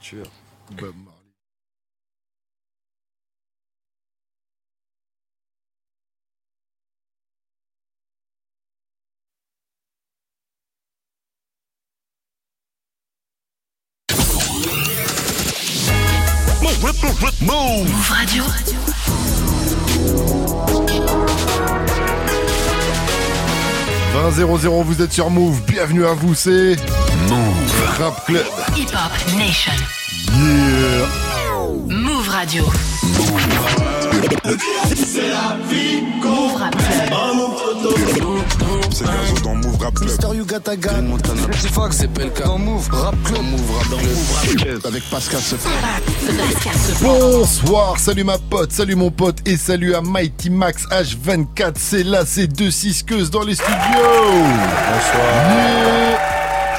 Tueur. Bob Marley. Move Radio. « 20 vous êtes sur Move, bienvenue à vous, c'est Move Rap Club. Hip Hop Nation. Yeah. Move Radio. Move Rap Club. C'est Gazo dans Move Rap Club. Mister Yuga Gun. Montana. Petit Fox, c'est Pelka. Dans Move Rap Club. Move Rap dans Move Rap Club. Avec Pascal Sefran. Bonsoir, salut ma pote, salut mon pote et salut à Mighty Max H24. C'est là, c'est deux six dans les studios. Bonsoir.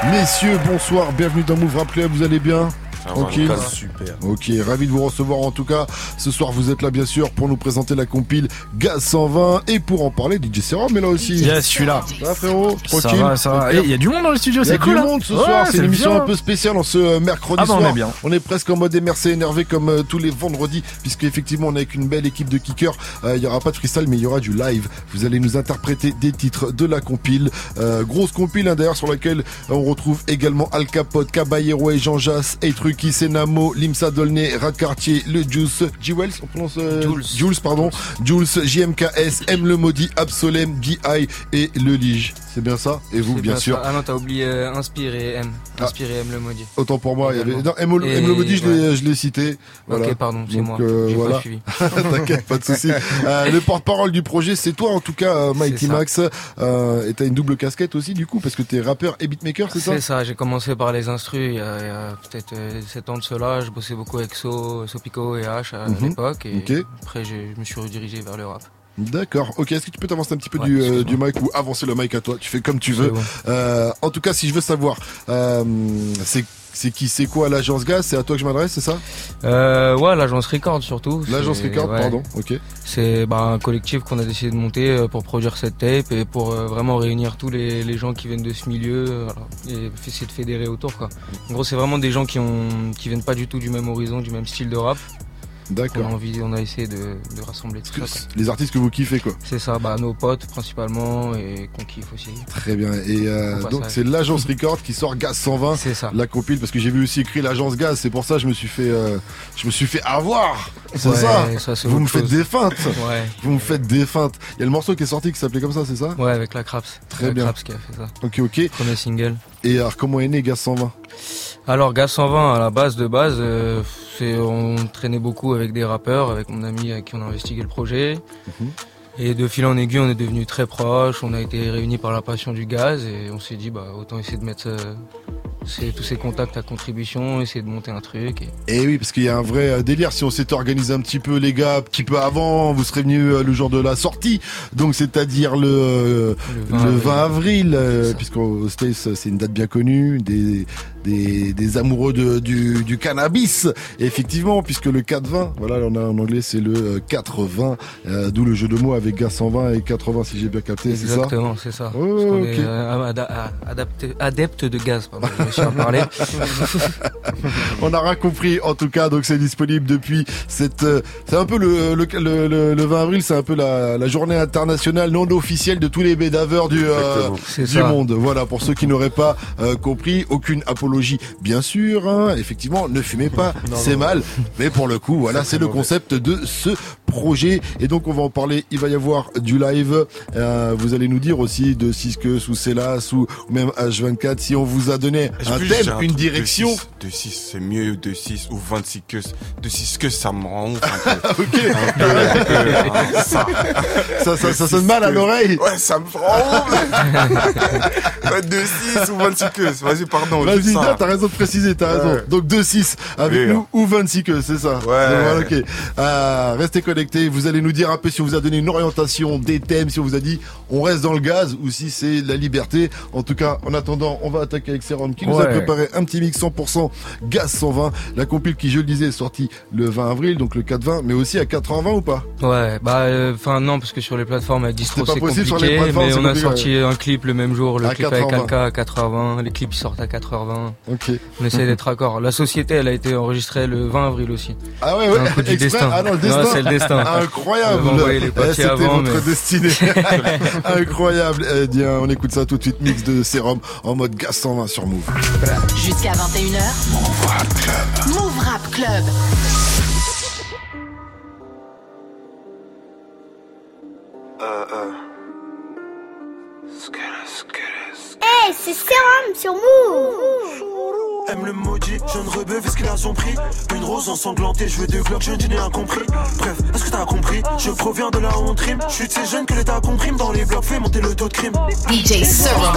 Messieurs, bonsoir, bienvenue dans Move Rap Club, vous allez bien Tranquille. Super. Ok, ravi de vous recevoir en tout cas. Ce soir, vous êtes là bien sûr pour nous présenter la compile Gaz 120 et pour en parler, DJ Serum est là aussi. Yes, je suis là. Ça va frérot? Ça Tranquille? va, ça va. Super. Eh, Il y a du monde dans le studio, Il y a c'est cool. du hein monde ce Ouais, soir, c'est une émission bien. un peu spéciale en ce euh, mercredi Ah bah, on soir. est bien. On est presque en mode MRC énervé comme euh, tous les vendredis, puisque effectivement on est avec une belle équipe de kickers. Euh, Il y aura pas de freestyle, mais il y aura du live. Vous allez nous interpréter des titres de la compile. Euh, grosse compile hein, d'ailleurs sur laquelle on retrouve également Al Capote, Caballero et Jean Jass, Eitruki, Senamo, Limsa Dolné, Rat Cartier, Le Juice, G-Wells, on prononce euh, Jules. Jules, pardon, Jules, JMKS, M le Maudit, Absolem, D.I. et Le Lige. C'est bien ça? Et vous, bien sûr. ça. Ah non, t'as oublié euh, Inspire et M. Ah. Inspire et M le maudit. Autant pour moi, il y avait. Non, M, le- Et- M le maudit, je l'ai, cité. Voilà. Ok, pardon, c'est moi. euh, J'ai voilà. pas suivi. T'inquiète, pas de souci. Euh, le porte-parole du projet, c'est toi en tout cas, Mighty. Max. Et t'as une double casquette aussi, du coup, parce que t'es rappeur et beatmaker, c'est ça? C'est ça, j'ai commencé par les instrus il y a, il y a peut-être 7 ans de cela. Je bossais beaucoup avec So, Sopico et H à Mhm. l'époque. Et après, je me suis redirigé vers le rap. D'accord. Ok. Est-ce que tu peux t'avancer un petit peu Ouais, du, euh, du mic ou avancer le mic à toi? Tu fais comme tu veux. Bon. Euh, en tout cas, si je veux savoir, euh, c'est c'est qui, c'est quoi l'agence Gaz C'est à toi que je m'adresse, c'est ça? Euh, ouais, l'agence Record surtout. L'agence Record, ouais. pardon. Ok. C'est bah, un collectif qu'on a décidé de monter euh, pour produire cette tape et pour euh, vraiment réunir tous les, les gens qui viennent de ce milieu voilà, et essayer de fédérer autour. Quoi. En gros, c'est vraiment des gens qui ont qui viennent pas du tout du même horizon, du même style de rap. On a D'accord. envie, on a essayé de, de rassembler tout ça. quoi. Les artistes que vous kiffez, quoi. C'est ça, bah, nos potes principalement et qu'on kiffe aussi. Très bien. Et euh, donc c'est l'agence Record qui sort Gaz 120. C'est ça. la compile parce que j'ai vu aussi écrit l'agence gaz c'est pour ça que je me suis fait euh, je me suis fait avoir c'est Ouais, ça vous me faites des feintes Ouais. vous me faites des feintes il y a le morceau qui est sorti qui s'appelait comme ça c'est ça? Ouais, avec la Craps. Très La bien. Craps qui a fait ça. ok ok Premier single. et alors comment est né gaz 120 Alors, Gaz 120, à la base de base, euh, on traînait beaucoup avec des rappeurs, avec mon ami avec qui on a investigué le projet. Mhm. Et de fil en aiguille, on est devenus très proches, on a été réunis par la passion du gaz et on s'est dit, bah, autant essayer de mettre euh, tous ces contacts à contribution, essayer de monter un truc. Et... et oui parce qu'il y a un vrai euh, délire si on s'était organisé un petit peu les gars un petit peu avant vous serez venus euh, le jour de la sortie donc c'est-à-dire le euh, le 20 avril, euh, C'est ça. puisqu'au States c'est une date bien connue, des, des, des amoureux de, du, du cannabis. Effectivement, puisque le 4-20, voilà, on a en anglais c'est le euh, 4-20, euh, d'où le jeu de mots avec gaz 120 et 80 si j'ai bien capté, c'est ça Exactement, c'est ça. Parce est euh, adapté- adepte de gaz, pardon, je à parler. On a rien compris en tout cas, donc c'est disponible depuis cette. euh, c'est un peu le, le, le, le- le 20 avril, c'est un peu la, la journée internationale non officielle de tous les bédaveurs du, euh, du monde. Voilà, pour ceux qui n'auraient pas euh, compris, aucune apologie, bien sûr. hein. effectivement, ne fumez pas, c'est mal. Mais pour le coup, voilà, c'est le concept de ce projet. Et donc, on va en parler. Il va y avoir du live. Euh, vous allez nous dire aussi de Cisque, sous Célas, ou même H24, si on vous a donné un thème, un une direction. 6, De 6, c'est mieux de 6 ou 26 que de 6 que ça me rend ouf. Ok, hein, ça. ça, ça, ça sonne mal à l'oreille. Ouais, ça me rend ouf. De 6 ou 26 que. Vas-y, pardon. Vas-y, t'as raison de préciser, t'as raison. Ouais. Donc 2-6 avec Oui. nous ou 26 que c'est ça. Ouais. Voilà, ok. Euh, restez connectés, vous allez nous dire un peu si on vous a donné une orientation, des thèmes, si on vous a dit on reste dans le gaz ou si c'est la liberté. En tout cas, en attendant, on va attaquer avec Serum qui nous a préparé un petit mix 100% gaz 120. La compile qui, je le disais, est sortie le 20 avril, donc le 4-20, mais aussi à 4h20 ou pas? Ouais, bah, enfin non, parce que sur les plateformes à distro C'est possible sur compliqué, les mais on a compliqué, sorti un clip le même jour, le À clip avec 4h20. Alka à 4h20, les clips sortent à 4h20. Ok. On essaie d'être accord. La société, elle a été enregistrée le 20 avril aussi. Ah ouais, ouais, Un coup du exprès destin. Ah non, le destin c'est le destin. Incroyable Eh, papiers C'était avant, votre mais- destinée Incroyable Eh bien, on écoute ça tout de suite, mix de sérum en mode gaz 120 sur Move. Jusqu'à 21h. Move Rap Club. Move Rap Club. Hey, c'est Sérum sur Move Aime le maudit, jeune rebeu, fais ce qu'il a son prix. Une rose ensanglantée, je veux deux glocks, je n'ai incompris. Bref, est-ce que t'as compris? Je proviens de la honte rime. Je suis de ces jeunes que l'État comprime dans les blocs, fait monter le taux de crime. DJ Serum.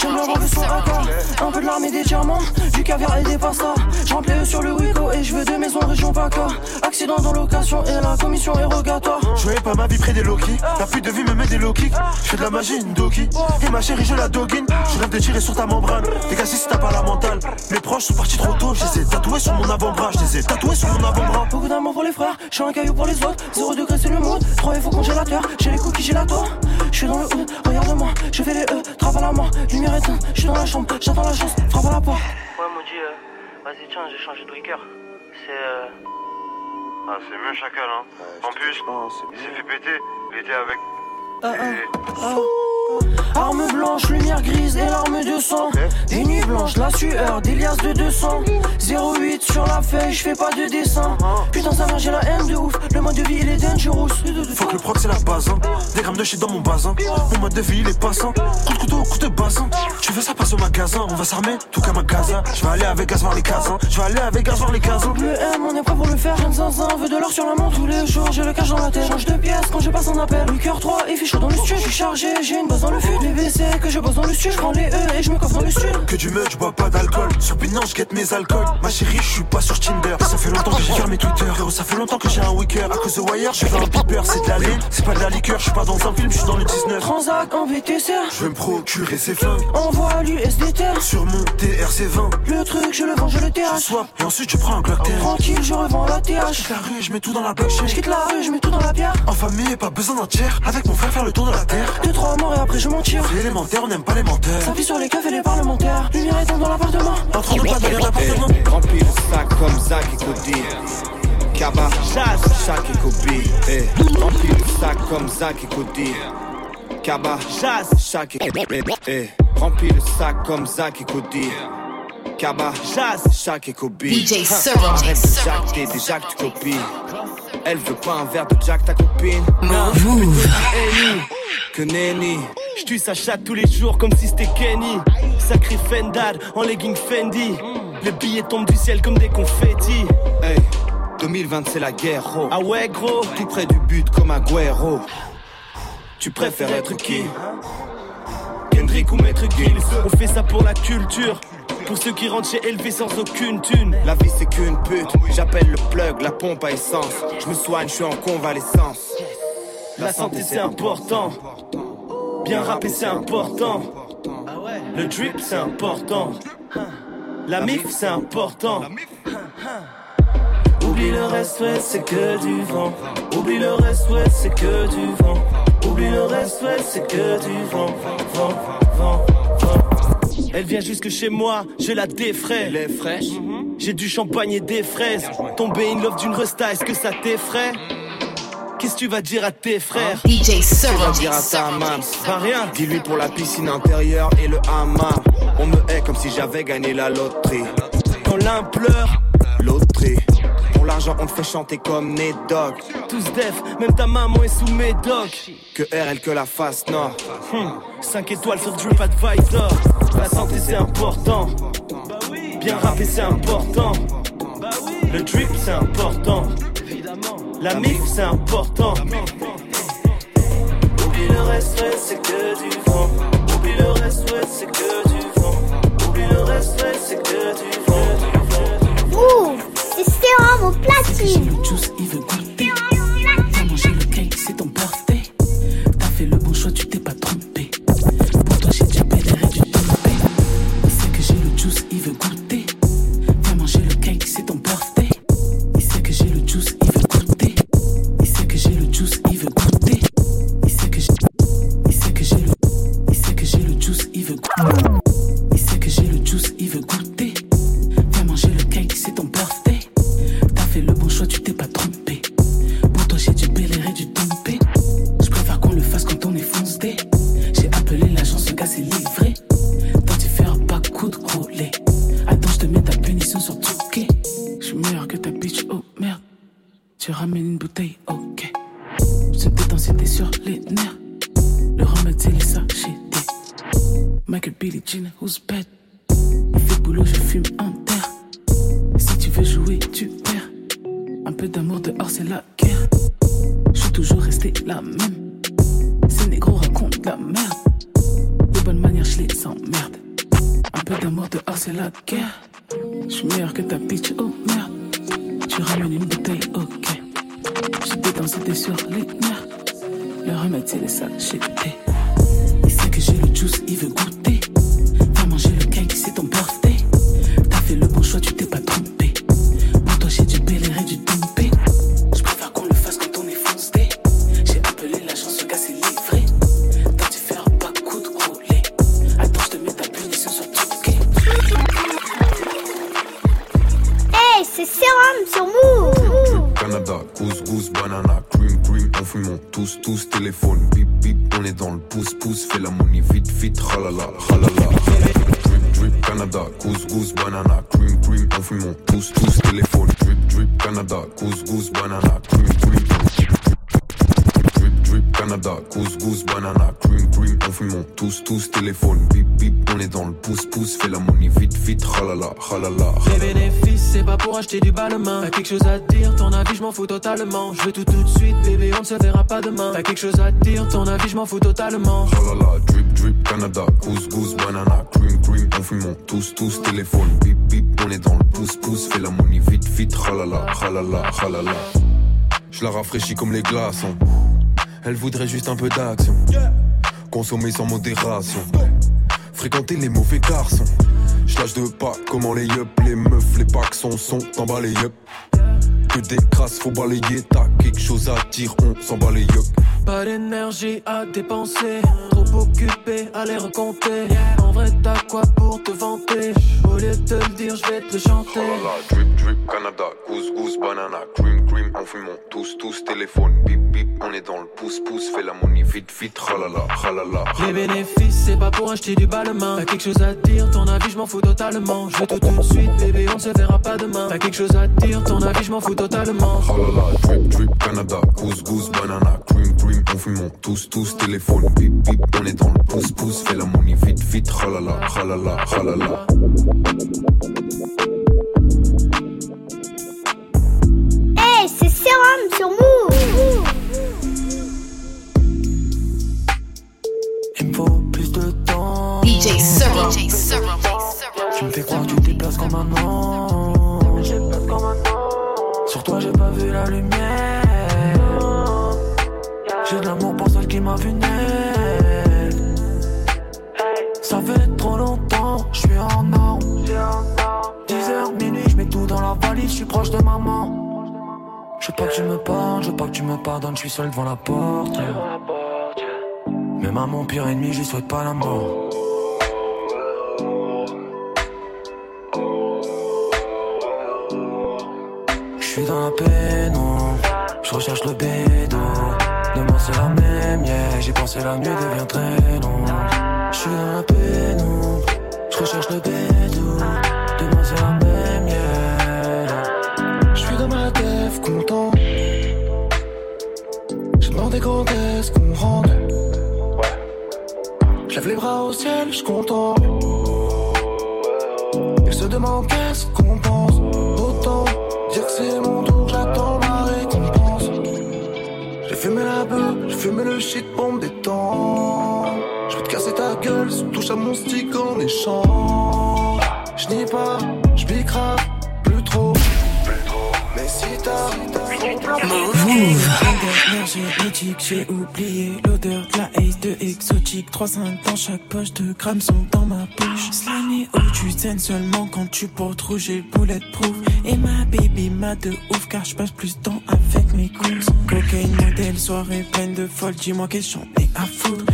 Je me rends le soir à corps, un peu de l'armée des diamants, du caviar et des pastas. Je remplis sur le Wico et je veux deux maisons région PACA. Accident dans location et la commission est rogatoire. Je voyais pas ma vie près des Loki. La pute de vie me met des low kicks. Je fais de la magie, une doki. Et ma chérie, je la doguine. Je rêve de tirer sur ta membrane. Dégage si t'as pas la mentale. Mes proches sont partis trop tôt. Je les ai tatoués sur mon avant-bras. Je les ai tatoués sur mon avant-bras. Beaucoup d'amour pour les frères, je suis un caillou pour les autres. Zéro degré c'est le mood, 3 F au congélateur. J'ai les cookies, j'ai la tour. Je suis dans le hood, regarde-moi, je fais les E, travaille à la main, lumière éteinte. Je suis dans la chambre, j'attends la chance, frappe à la porte. Ouais, maudit, euh, vas-y, tiens, j'ai changé de breaker. C'est. Euh... Ah, c'est mieux chacal, hein. En plus, il s'est fait péter, il était avec. Ah, ah, ah. Arme blanche, lumière grise et l'arme de sang. Des nuits blanches, la sueur, des liasses de 200. 08 sur la feuille, je fais pas de dessin. Putain, ça va, j'ai la haine de ouf. Le mode de vie, il est dangerous. Faut que le proc c'est la base, hein. Des grammes de shit dans mon bazin. Mon mode de vie il est passant. Coup de couteau, coup de bassin. Tu veux ça passe au magasin, on va s'armer, tout comme à Gaza. Je vais aller avec gaz voir les casins. Je vais aller avec gaz voir les casins. Le M, on est prêt pour le faire. Jeune zinzin, veut de l'or sur la main tous les jours. J'ai le cash dans la tête. Change de pièce quand je passe un appel. Le cœur 3 et fichu dans le studio. Je suis chargé, j'ai une base dans le fut. Les WC que je bosse dans le studio. Je prends les E et je me coffre dans le studio. Que du meuf, je bois pas d'alcool. Sur Pinant, je guette mes alcools. Ma chérie, je suis pas sur Tinder. Ça fait longtemps que j'ai fermé Twitter. Frérot, ça fait longtemps que j'ai un wicker. À cause de Wire, je veux un piper. C'est de la laine, c'est pas de la liqueur. Je suis pas dans un film, je suis dans le 19. Transac en VTC. Je veux me procurer ces flingues. Envoie l'USDT. Sur mon TRC20. Le truc, je le vends, je le Je TH. swap et ensuite je prends un TH. Tranquille, je revends la TH. Je la rue, je mets tout dans la blockchain. Je quitte la rue, je mets tout dans la bière. En famille, pas besoin d'un tiers. Avec mon frère, faire le tour de la terre. Deux, trois morts et après je m'en tire. L'élémentaire, on n'aime pas les menteurs. Ça vit sur les keufs et les parlementaires. Lumière éteinte dans l'appartement. En train de pas donner d'appartement. Remplis le sac comme Zach et Cody. Kaba, chasse, Shaq et Kobe. Eh. Remplis le sac comme Zach et Cody. Kaba, chasse, Shaq et eh. Remplis le sac comme Zach et Cody. Kaba, chasse, Shaq et Kobe. DJ Hein. Serum. Arrête de jacter, déjà que tu copies. Elle veut pas un verre de Jack, ta copine. Move. Que nenni. J'tue sa chatte tous les jours comme si c'était Kenny. Sacré Fendad en legging Fendi. Les billets tombent du ciel comme des confettis. Hey, 2020 c'est la guerre, oh. Ah ouais, gros. Tout près du but comme Agüero. Tu préfères être qui? Kendrick ou Maître Gims? On fait ça pour la culture. Pour ceux qui rentrent chez élevé sans aucune thune. La vie c'est qu'une pute. J'appelle le plug, la pompe à essence. Je me soigne, je suis en convalescence. La santé c'est important. Bien rapper c'est important. Le drip c'est important. La mif c'est important. Oublie le reste, ouais, c'est que du vent. Oublie le reste, ouais, c'est que du vent. Oublie le reste, c'est que du vent. Vent, vent, vent. Elle vient jusque chez moi, je la défraie. Les fraîches J'ai du champagne et des fraises. Tomber in love d'une resta, est-ce que ça t'effraie? Qu'est-ce que tu vas dire à tes frères? DJ Tu vas dire à ta maman, pas rien. Dis-lui pour la piscine intérieure et le hammam. On me hait comme si j'avais gagné la loterie. Quand l'un pleure, loterie. L'argent, on te fait chanter comme Ned Dogg. Tous def, même ta maman est sous mes docs. Que RL que la face nord. 5 étoiles sur Drip Advisor. La santé c'est important. Bien rapper c'est important. Le drip c'est important. La mif c'est important. Oublie le reste, c'est que du vent. Canada, couscous, banana, cream, cream, on fume on tous, tous, téléphone, bip, bip, on est dans le pouce, pouce, fais la money vite, vite, ralala, ralala. Drip, drip, Canada, couscous, banana, cream, cream, on fume on tous, tous, téléphone, drip, drip, Canada, couscous, banana, cream, cream. Canada, couscous, banana, cream, cream, on fume on tous, tous, téléphone, bip, bip, on est dans le pouce, pouce, fais la money vite, vite, ralala, ralala. Les bénéfices, c'est pas pour acheter du balmain. T'as quelque chose à dire, ton avis, je m'en fous totalement. Je veux tout tout de suite, bébé, on ne se verra pas demain. T'as quelque chose à dire, ton avis, je m'en fous totalement. Halala, drip, drip, Canada, couscous, banana, cream, cream, on fume on tous, tous, téléphone, bip, bip, on est dans le pouce, pouce, fais la money vite, vite, ralala, ralala, ralala. Je la rafraîchis comme les glaçons. Elle voudrait juste un peu d'action. Consommer sans modération. Fréquenter les mauvais garçons. Je lâche de pas comment les yup, les meufs, les packs sont sont en les yup. Que des crasses, faut balayer, t'as quelque chose à dire, on s'en bat les yup. Pas d'énergie à dépenser, trop occupé à les recompter. En vrai, t'as quoi pour te vanter? Au lieu de te le dire, je vais te le chanter. Halala, drip, drip, Canada, couscous, banana, cream, cream, on fume on tous, tous, téléphone, bip, bip, on est dans le pouce, pouce, fais la money vite, vite, ralala, ralala. Les bénéfices, c'est pas pour acheter du balmain. T'as quelque chose à dire, ton avis, je m'en fous totalement. Je veux tout tout de suite, bébé, on ne se verra pas demain. T'as quelque chose à dire, ton avis, je m'en fous totalement. Halala, drip, drip, Canada, couscous, banana, cream, cream, on fume on tous, tous, téléphone, bip, bip, on est dans le pouce, pouce, fais la money vite, vite, ralala, ralala, ralala. Hey, c'est Sérum sur Move. Il me faut plus de temps. DJ Serum. DJ Tu me fais croire que tu te déplaces comme un ange. Sur toi, j'ai pas vu la lumière. J'ai de l'amour pour celle qui m'a vu naître. Ça fait trop longtemps, je suis en arme. 10h, minuit, je mets tout dans la valise, je suis proche de maman. Je veux pas que tu me parles, je veux pas que tu me pardonnes, je suis seul devant la porte. Même à mon pire ennemi, je lui souhaite pas la mort. Suis dans la pénombre, je recherche le bédo. Demain c'est la même, yeah. J'ai pensé la nuit devient très longue. Je suis dans la pénombre, je recherche le bédo. Demain c'est la même, yeah. Je suis dans ma tête, content. J'ai demandé quand est-ce qu'on. Je lève les bras au ciel, je content. Il se demande j'ai fumé le shit pour me détendre. Je te casser ta gueule, si tu touches à mon stick en échange. Je n'y pas, je bicrave, plus trop. Mais si t'as. Move. énergétique, j'ai oublié l'odeur de la haze de exotique. 3-5 dans chaque poche, de grammes sont dans ma bouche. Slimy où tu saignes seulement quand tu portes rouge et bulletproof. Et ma baby m'a de ouf car je passe plus de temps avec mes goons. Cocaine modèle, soirée pleine de folle, dis-moi qu'est-ce j'en ai à foutre.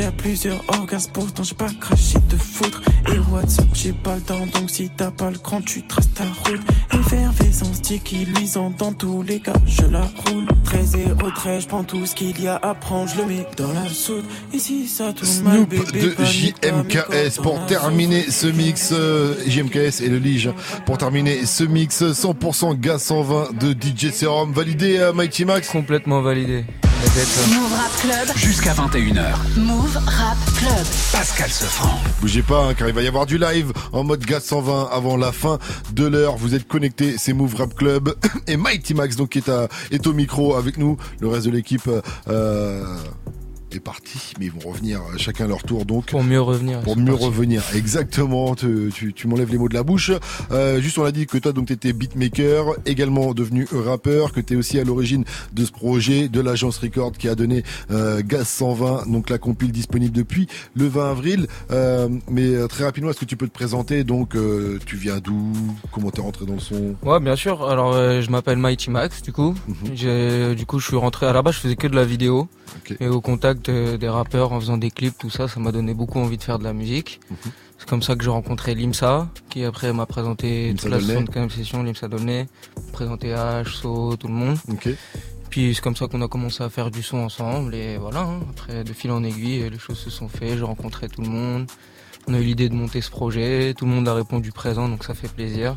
A plusieurs orgasmes, pourtant j'ai pas craché de foutre. Et WhatsApp, j'ai pas le temps, donc si t'as pas le cran, tu traces ta route. Effervescence, sticky, luisant dans tous les cas, je la roule. 13 et au 13, je prends tout ce qu'il y a à prendre, je le mets dans la soude. Et si ça tourne mal, Snoop bébé, de JMKS pour terminer ce mix euh, JMKS et le Lige pour terminer ce mix 100% gaz 120 de DJ Serum validé à Mighty Max complètement validé Move Rap Club. Jusqu'à 21h. Move Rap Club. Pascal Sefranc. Bougez pas, hein, car il va y avoir du live en mode gaz 120 avant la fin de l'heure. Vous êtes connectés, c'est Move Rap Club et Mighty Max donc qui est, à, est au micro avec nous. Le reste de l'équipe. Euh, parti, mais ils vont revenir chacun leur tour donc. Pour mieux revenir. Pour mieux parti. revenir, exactement. Tu, tu, tu m'enlèves les mots de la bouche. Euh, juste, on a dit que toi, donc, t'étais beatmaker, également devenu rappeur, que t'es aussi à l'origine de ce projet de l'agence Record qui a donné euh, Gaz 120, donc la compile disponible depuis le 20 avril. Euh, mais très rapidement, est-ce que tu peux te présenter? Donc, euh, tu viens d'où? Comment t'es rentré dans le son? Ouais, bien sûr. Alors, euh, je m'appelle Mighty Max, du coup. Mm -hmm. Du coup, je suis rentré à la base, je faisais que de la vidéo. Okay. Et au contact des rappeurs en faisant des clips, tout ça, ça m'a donné beaucoup envie de faire de la musique. Mm -hmm. C'est comme ça que j'ai rencontré Limsa, qui après m'a présenté toute la 75e session, Limsa Dolnay, présenté H, So, tout le monde. Okay. Puis c'est comme ça qu'on a commencé à faire du son ensemble et voilà. Hein. Après, de fil en aiguille, les choses se sont faites. J'ai rencontré tout le monde. On a eu l'idée de monter ce projet. Tout le monde a répondu présent, donc ça fait plaisir.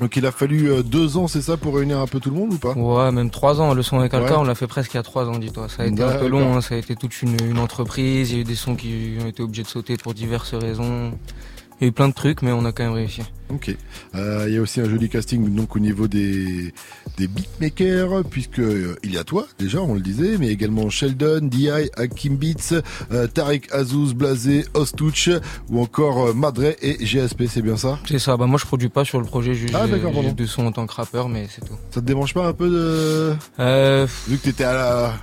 Donc il a fallu euh, deux ans, c'est ça, pour réunir un peu tout le monde ou pas? Ouais, même trois ans. Le son avec Alka, ouais. on l'a fait presque il y a trois ans, dis-toi. Ça a été un peu long, hein. ça a été toute une, une, entreprise. Il y a eu des sons qui ont été obligés de sauter pour diverses raisons. Il y a eu plein de trucs, mais on a quand même réussi. Ok. Euh, il y a aussi un joli casting donc au niveau des, des beatmakers, puisque euh, il y a toi déjà, on le disait, mais également Sheldon, DI, Hakim Beats, euh, Tarek Azouz, Blasé, Ostouch, ou encore Madre et GSP, c'est bien ça? C'est ça. Bah moi je produis pas sur le projet, juste ah, de son en tant que rappeur, mais c'est tout. Ça te dérange pas un peu de euh... vu que t'étais à la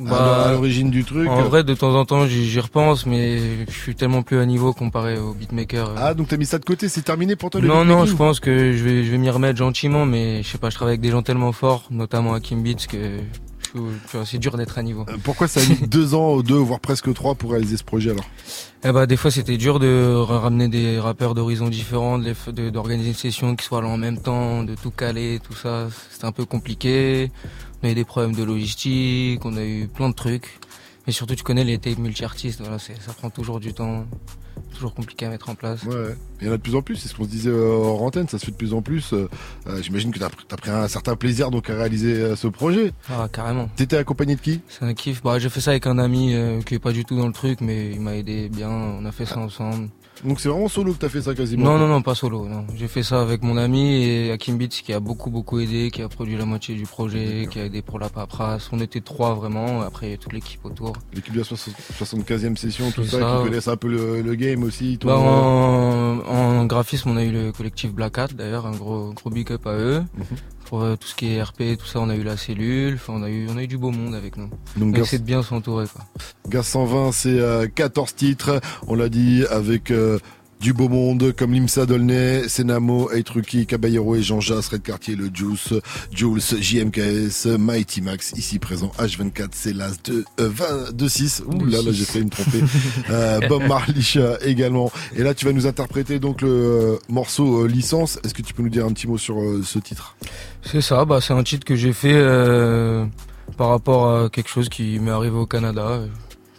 bah, à l'origine du truc. En vrai, de temps en temps, j'y repense, mais je suis tellement plus à niveau comparé au beatmaker. Ah, donc t'as mis ça de côté, c'est terminé pour toi le Non, non, je pense que je vais, je vais m'y remettre gentiment, mais je sais pas, je travaille avec des gens tellement forts, notamment à Kim Beats, que c'est dur d'être à niveau. Pourquoi ça a mis deux ans, deux, voire presque trois pour réaliser ce projet alors? Eh bah, des fois c'était dur de ramener des rappeurs d'horizons différents, d'organiser une session qui soit là en même temps, de tout caler, tout ça. C'était un peu compliqué. On a eu des problèmes de logistique, on a eu plein de trucs. Et surtout, tu connais les tapes multi-artistes, voilà, ça prend toujours du temps. Toujours compliqué à mettre en place. Ouais, il y en a de plus en plus, c'est ce qu'on se disait hors antenne, ça se fait de plus en plus. Euh, J'imagine que tu as, as, pris un certain plaisir donc à réaliser euh, ce projet. Ah, carrément. T'étais accompagné de qui? C'est un kiff. Bah, j'ai fait ça avec un ami euh, qui est pas du tout dans le truc, mais il m'a aidé bien, on a fait ça ensemble. Donc c'est vraiment solo que t'as fait ça quasiment Non, non, non, pas solo. Non. J'ai fait ça avec mon ami et Hakim Beats qui a beaucoup, beaucoup aidé, qui a produit la moitié du projet, qui a aidé pour la paperasse. On était trois vraiment, après toute l'équipe autour. L'équipe de la 75e session, tout ça, ça, qui connaissent un peu le, le game aussi. Bah, en, en, graphisme, on a eu le collectif Black Hat d'ailleurs, un gros, gros big up à eux. Mm -hmm. Pour euh, tout ce qui est RP, tout ça, on a eu la cellule. On a eu, on a eu du beau monde avec nous. Donc, on essaie de bien s'entourer, quoi. Gaz 120, c'est euh, 14 titres. On l'a dit avec. Euh, du beau monde comme Limsa Dolnay, Senamo, Eitruki, Caballero et Jean Jas, Red Cartier, le Juice, Jules, JMKS, Mighty Max, ici présent, H24, c'est l'As de euh, 20, 6. Ouh là là, j'ai fait une trompée. euh, Bob Marlich également. Et là, tu vas nous interpréter donc le euh, morceau euh, licence. Est-ce que tu peux nous dire un petit mot sur euh, ce titre? C'est ça, bah c'est un titre que j'ai fait euh, par rapport à quelque chose qui m'est arrivé au Canada.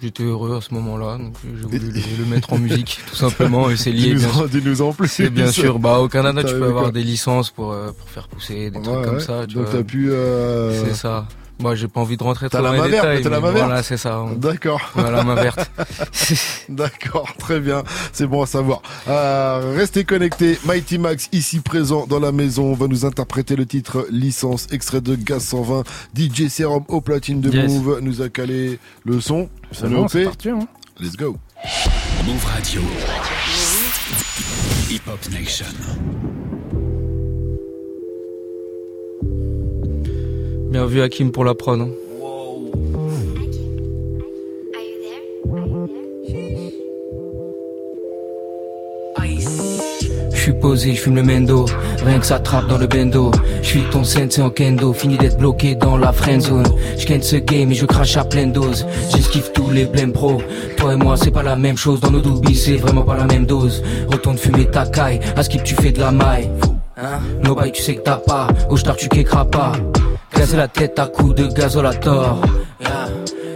J'étais heureux à ce moment-là, donc j'ai voulu le, le, mettre en musique, tout simplement, et c'est lié. Dis-nous en, plus. C'est bien sûr. Bah, au Canada, tu peux avoir des licences pour, euh, pour faire pousser des ouais, trucs comme ça. Tu donc t'as pu. Euh... C'est ça. Moi, j'ai pas envie de rentrer trop dans les détails. T'as la main verte. Voilà, c'est ça. D'accord. Voilà la main verte. D'accord, très bien. C'est bon à savoir. Euh, restez connectés. Mighty Max, ici présent dans la maison, va nous interpréter le titre Licence, extrait de Gaz 120. DJ Serum au platine de yes. Move nous a calé le son. C'est bon, c'est parti. Hein. Let's go. Move Radio. Hip Hop Nation. Bien vu Hakim pour la prod. Hein. Je suis posé, je fume le mendo, rien que ça trappe dans le bendo. Je suis ton sensei en kendo, fini d'être bloqué dans la friend zone. Je ce game et je crache à pleine dose. J'esquive tous les blèmes pro. Toi et moi, c'est pas la même chose dans nos doubis, c'est vraiment pas la même dose. Retourne fumer ta caille, à skip tu fais de la maille. Hein? Nobody, tu sais que t'as pas, au star tu qu'écras pas. Gazer la tête à coups de gazolator.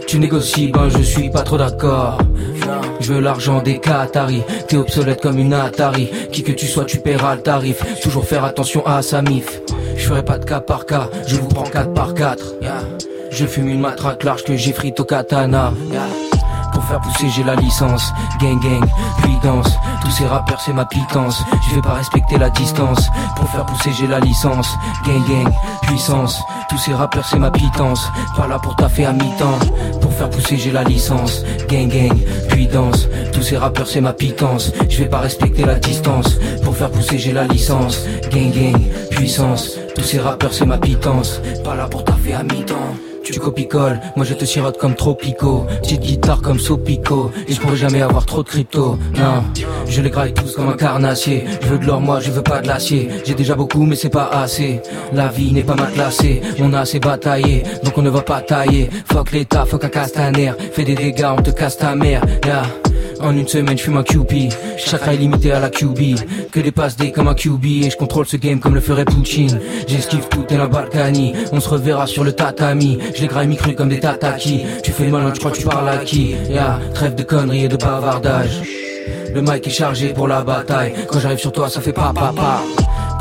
Tu négocies, ben je suis pas trop d'accord. Je veux l'argent des Qataris, t'es obsolète comme une Atari. Qui que tu sois, tu paieras le tarif. Toujours faire attention à sa mif. Je ferai pas de cas par cas, je vous prends 4 par 4. Yeah. Je fume une matraque large que j'ai frite au katana. Pour faire pousser j'ai la licence. Gang gang, puis danse. Tous ces rappeurs c'est ma pitance. Je vais pas respecter la distance. Pour faire pousser j'ai la licence. Gang gang, puissance. Tous ces rappeurs c'est ma pitance. Pas là pour taffer à mi-temps. Pour faire pousser j'ai la licence. Gang gang, puis danse. Tous ces rappeurs c'est ma pitance. Je vais pas respecter la distance. Pour faire pousser j'ai la licence. Gang gang, puissance. Tous ces rappeurs c'est ma pitance. Pas là pour taffer à mi-temps tu copie-colles, moi je te sirote comme Tropico. Petite guitare comme Sopico Et je pourrais jamais avoir trop de crypto. Non, je les graille tous comme un carnassier. Je veux de l'or moi, je veux pas de l'acier. J'ai déjà beaucoup mais c'est pas assez. La vie n'est pas mal classée. On a assez bataillé, donc on ne va pas tailler. Fuck l'état, fuck un castaner. Fais des dégâts, on te casse ta mère. Yeah. En une semaine, je fume un QB. Chakra illimité à la QB. Que des passes D comme un QB. Et je contrôle ce game comme le ferait Poutine. J'esquive tout et la Balkany. On se reverra sur le tatami. Je les graille mi-cru comme des tataki. Tu fais le malin, tu crois que tu parles à qui? Ya, trêve de conneries et de bavardage. Le mic est chargé pour la bataille. Quand j'arrive sur toi, ça fait pa pa.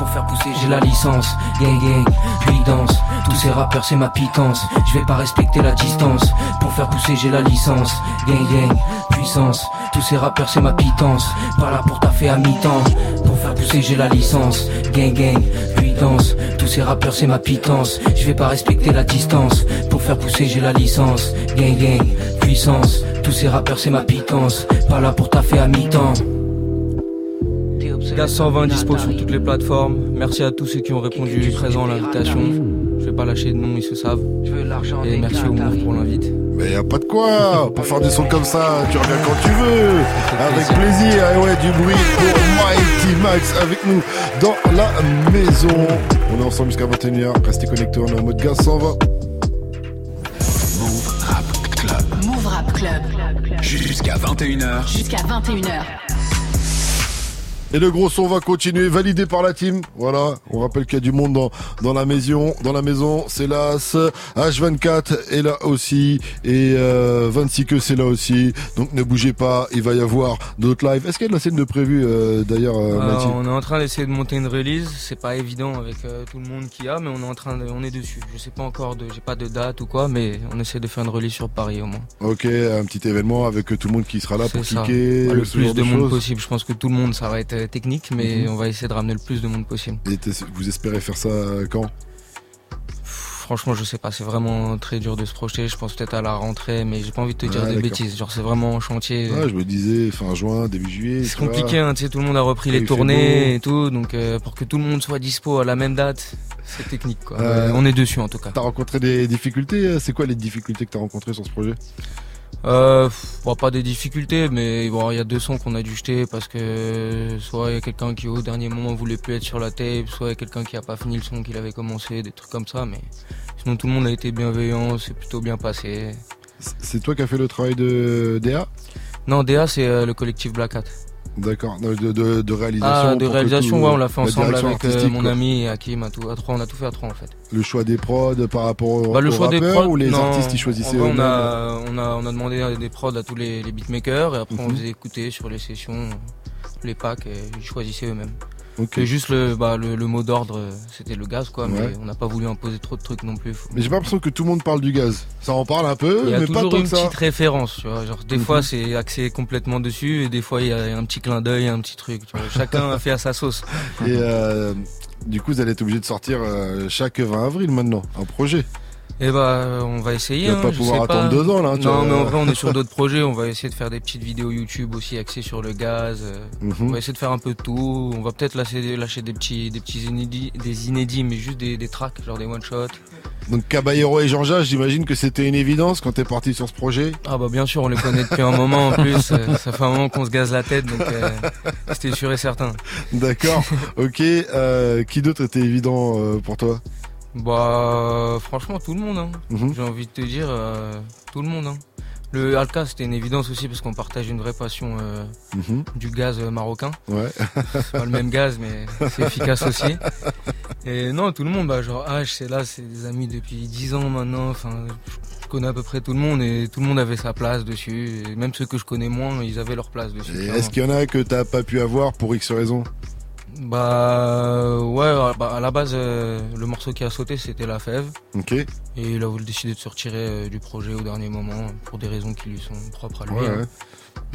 Pour faire pousser, j'ai la licence. Gang gang, puis danse. Tous ces rappeurs, c'est ma pitance. Je vais pas respecter la distance. Pour faire pousser, j'ai la licence. Gang gang, puissance. Tous ces rappeurs, c'est ma pitance. Pas là pour taffer à mi-temps. Pour faire pousser, j'ai la licence. Gang gang, puis danse. Tous ces rappeurs, c'est ma pitance. Je vais pas respecter la distance. Pour faire pousser, j'ai la licence. Gang gang, puissance. Tous ces rappeurs, c'est ma pitance. Pas là pour taffer à mi-temps. Gaz 120 dispo sur toutes les plateformes. Merci à tous ceux qui ont répondu présent à l'invitation. Je vais pas lâcher de nom, ils se savent. Et merci au Move pour l'invite. Mais y a pas de quoi Pour faire des sons comme ça, tu reviens quand tu veux Avec plaisir, et ouais, du bruit pour Mighty Max avec nous dans la maison On est ensemble jusqu'à 21h, restez connectés, on est en mode gaz 120 Move Rap Club. Move Rap Club. Jusqu'à 21h. Jusqu'à 21h. Et le gros son va continuer, validé par la team. Voilà, on rappelle qu'il y a du monde dans, dans la maison. Dans la maison, c'est l'As. H24 est là aussi. Et euh, 26 que c'est là aussi. Donc ne bougez pas, il va y avoir d'autres lives. Est-ce qu'il y a de la scène de prévu euh, d'ailleurs, euh, Mathilde on est en train d'essayer de monter une release. C'est pas évident avec euh, tout le monde qu'il y a, mais on est en train de, on est dessus. Je sais pas encore de, j'ai pas de date ou quoi, mais on essaie de faire une release sur Paris au moins. Ok, un petit événement avec tout le monde qui sera là pour ça. cliquer. Bah, le plus genre de monde possible. Je pense que tout le monde, ça va être euh, technique, mais Mhm. on va essayer de ramener le plus de monde possible. Et vous espérez faire ça quand? Franchement, je sais pas, c'est vraiment très dur de se projeter. Je pense peut-être à la rentrée, mais j'ai pas envie de te dire Ouais, des bêtises. Genre, c'est vraiment en chantier. Ouais, je me disais fin juin, début juillet. C'est compliqué, hein, tu sais, tout le monde a repris les tournées et tout, donc euh, pour que tout le monde soit dispo à la même date, c'est technique quoi. Euh, on est dessus en tout cas. T'as rencontré des difficultés euh, C'est quoi les difficultés que t'as rencontrées sur ce projet? Euh, bon, pas des difficultés, mais bon, il y a deux sons qu'on a dû jeter parce que soit il y a quelqu'un qui au dernier moment voulait plus être sur la tape, soit il y a quelqu'un qui a pas fini le son qu'il avait commencé, des trucs comme ça, mais sinon tout le monde a été bienveillant, c'est plutôt bien passé. C'est toi qui as fait le travail de DA Non, DA c'est euh, le collectif Black Hat. D'accord, de, de, de réalisation. Ah, de réalisation, tout- ouais, on l'a fait ensemble avec euh, mon quoi. ami Hakim, à, tout, à trois, on a tout fait à trois en fait. Le choix des prods par rapport aux, Bah, le choix des prods ou les non, artistes ils choisissaient en vrai, on a, on a on a demandé des prods à tous les, les beatmakers et après on Mhm. faisait écouter sur les sessions les packs et ils choisissaient eux-mêmes. Ok. C'est juste le bah le, le mot d'ordre euh, c'était le gaz quoi Ouais. mais on n'a pas voulu imposer trop de trucs non plus. Mais j'ai pas l'impression que tout le monde parle du gaz. Ça en parle un peu, mais pas tant une que ça. petite référence, tu vois. Genre, des Mhm. fois, c'est axé complètement dessus, et des fois, il y a un petit clin d'œil, un petit truc, tu vois. Chacun a fait à sa sauce. Et euh, du coup, vous allez être obligé de sortir euh, chaque 20 avril maintenant, un projet. Et bah, on va essayer. Tu vas hein, pas pouvoir attendre deux ans, là, tu Non, vois. mais en vrai, on est sur d'autres projets. On va essayer de faire des petites vidéos YouTube aussi axées sur le gaz. euh, Mhm. On va essayer de faire un peu de tout. On va peut-être lâcher, lâcher des petits, des petits inédits, des inédits, mais juste des, des tracks, genre des one shots. Donc Caballero et Jean-Jacques, j'imagine que c'était une évidence quand t'es parti sur ce projet. Ah bah bien sûr, on les connaît depuis un moment en plus. euh, Ça fait un moment qu'on se gaze la tête, donc euh, c'était sûr et certain. D'accord. ok. Euh, qui d'autre était évident euh, pour toi? Bah franchement tout le monde. Hein. Mhm. J'ai envie de te dire euh, tout le monde. Hein. Le Alka c'était une évidence aussi parce qu'on partage une vraie passion euh, Mhm. du gaz euh, marocain. Ouais. C'est pas le même gaz mais c'est efficace aussi. Et non tout le monde, bah genre H c'est là, c'est des amis depuis 10 ans maintenant. Enfin je connais à peu près tout le monde et tout le monde avait sa place dessus. Et même ceux que je connais moins, ils avaient leur place dessus. Est-ce qu'il y en a que t'as pas pu avoir pour X raison Bah ouais, bah, à la base, euh, le morceau qui a sauté, c'était La Fève. Ok. Et il a voulu décider de se retirer euh, du projet au dernier moment pour des raisons qui lui sont propres à lui. Ouais, hein. ouais.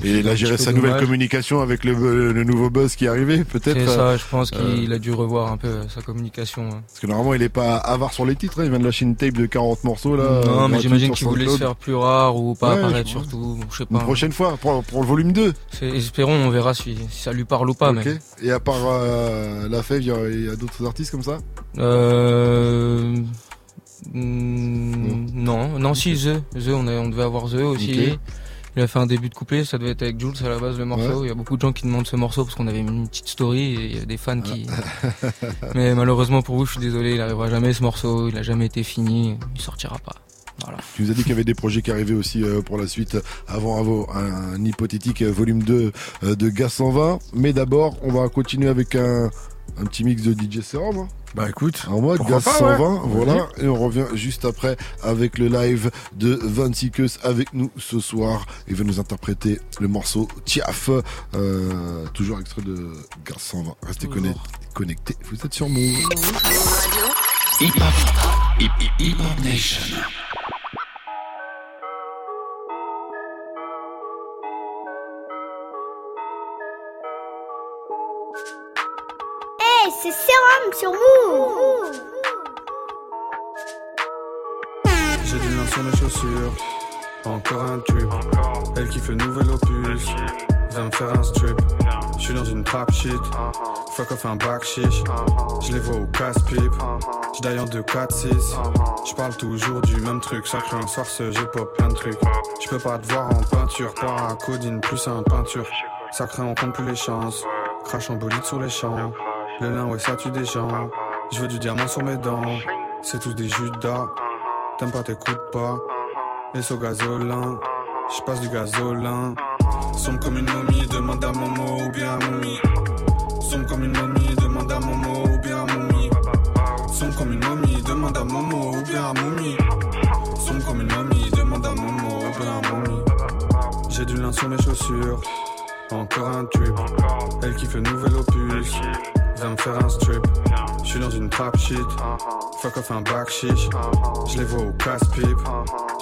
Et il a géré sa nouvelle dommage. communication avec le, le nouveau buzz qui est arrivé, peut-être. C'est euh, ça, je pense euh, qu'il a dû revoir un peu euh, sa communication. hein. Parce que normalement, il est pas avare sur les titres. hein. Il vient de lâcher une tape de 40 morceaux là. non, mais gratuite j'imagine qu'il voulait se faire plus rare ou pas Ouais, apparaître surtout. Je sais Une pas. prochaine fois, pour, pour le volume 2. C'est- Espérons, on verra si, si ça lui parle ou pas. Ok. Mais... Et à part euh, La Fève, il y a, d'autres artistes comme ça? Euh... mm, Non, non, si, The. The, on, a- on devait avoir The aussi. Il a fait un début de couplet, ça devait être avec Jules à la base le morceau. Ouais. Il y a beaucoup de gens qui demandent ce morceau parce qu'on avait mis une petite story et il y a des fans qui. Ah. Mais malheureusement pour vous, je suis désolé, il arrivera jamais ce morceau, il a jamais été fini, il sortira pas. Voilà. Tu nous as dit qu'il y avait des projets qui arrivaient aussi euh, pour la suite avant, un, hypothétique volume 2 euh, de Gas 120. Mais d'abord, on va continuer avec un, un petit mix de DJ Serum. hein. Bah écoute, En mode pas, 120, ouais. voilà. Et on revient juste après avec le live de Van Seekers avec nous ce soir. Il va nous interpréter le morceau Tiaf, euh, toujours extrait de Gas 120. Restez conne- connectés, vous êtes sur Move. Hip Hop. Hip Hip Hip Hop Nation. C'est Sérum sur Move. J'ai du lin sur mes chaussures, encore un tube. Elle kiffe le nouvel opus, va me faire un strip. J'suis dans une trap shit, fuck off un back chiche. J'les vois au casse-pipe, j'daille en 2, 4, 6. J'parle toujours du même truc, sacré un soir ce j'ai pop plein de trucs. J'peux pas te voir en peinture, pas à codine plus un peinture. Sacré on compte plus les chances, crache en bolide sur les champs. Le lin ouais ça tue des gens, je veux du diamant sur mes dents. C'est tous des judas. T'aimes pas, t'écoutes pas. Et au gasolin, je passe du gasolin. Sombre comme une momie, demande à Momo ou bien à Moumi. Sombre comme une momie, demande à Momo ou bien à Moumi. Sombre comme une momie, demande à Momo ou bien à Moumi. Sombre comme une momie, demande à Momo ou bien à Moumi. J'ai du lin sur mes chaussures, encore un tube. Elle kiffe le nouvel opus, va me faire un strip. J'suis dans une trap shit, fuck off un back chiche. J'les vois au casse-pipe,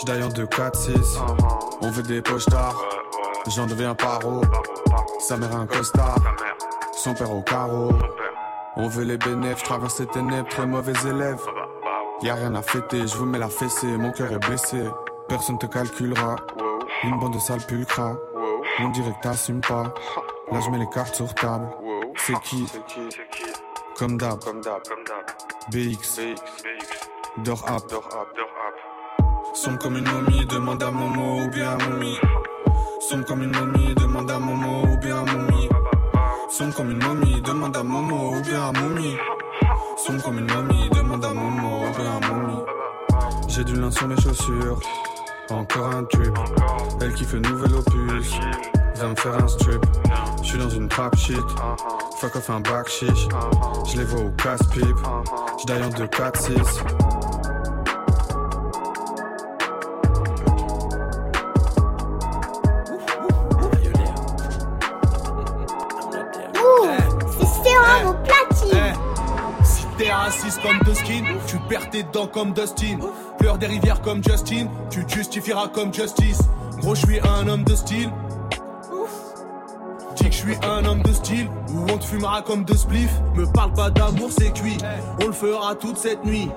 j'daille en 2, 4, 6. On veut des pochards, j'en deviens paro. Sa mère un costard, son père au carreau. On veut les bénéfices, traverse les ténèbres, très mauvais élève. Y'a rien à fêter, je vous mets la fessée, mon cœur est blessé. Personne te calculera, une bande de sales pulcras. On dirait que pas. Là je mets les cartes sur table. C'est qui Comme d'hab. BX. Dors app. Sombre comme une momie, demande à Momo ou bien à. Sombre comme une momie, demande à Momo ou bien à. Sombre comme une momie, demande à Momo ou bien à. Sombre comme une momie, demande à Momo ou bien à. J'ai du lin sur mes chaussures, encore un tube. Elle kiffe nouvel opus, va me faire un strip. J'suis dans une trap shit, fuck off un back chiche. J'les vois au casse-pipe, j'daille en 2, 4, 6. Move, c'est Sérum au platine. Si t'es raciste comme Dustin, tu perds tes dents comme Dustin. Pleure des rivières comme Justin, tu te justifieras comme Justice. Gros, je suis un homme de style. Dis que je suis un homme de style, ou on te fumera comme de spliff. Me parle pas d'amour, c'est cuit. On le fera toute cette nuit.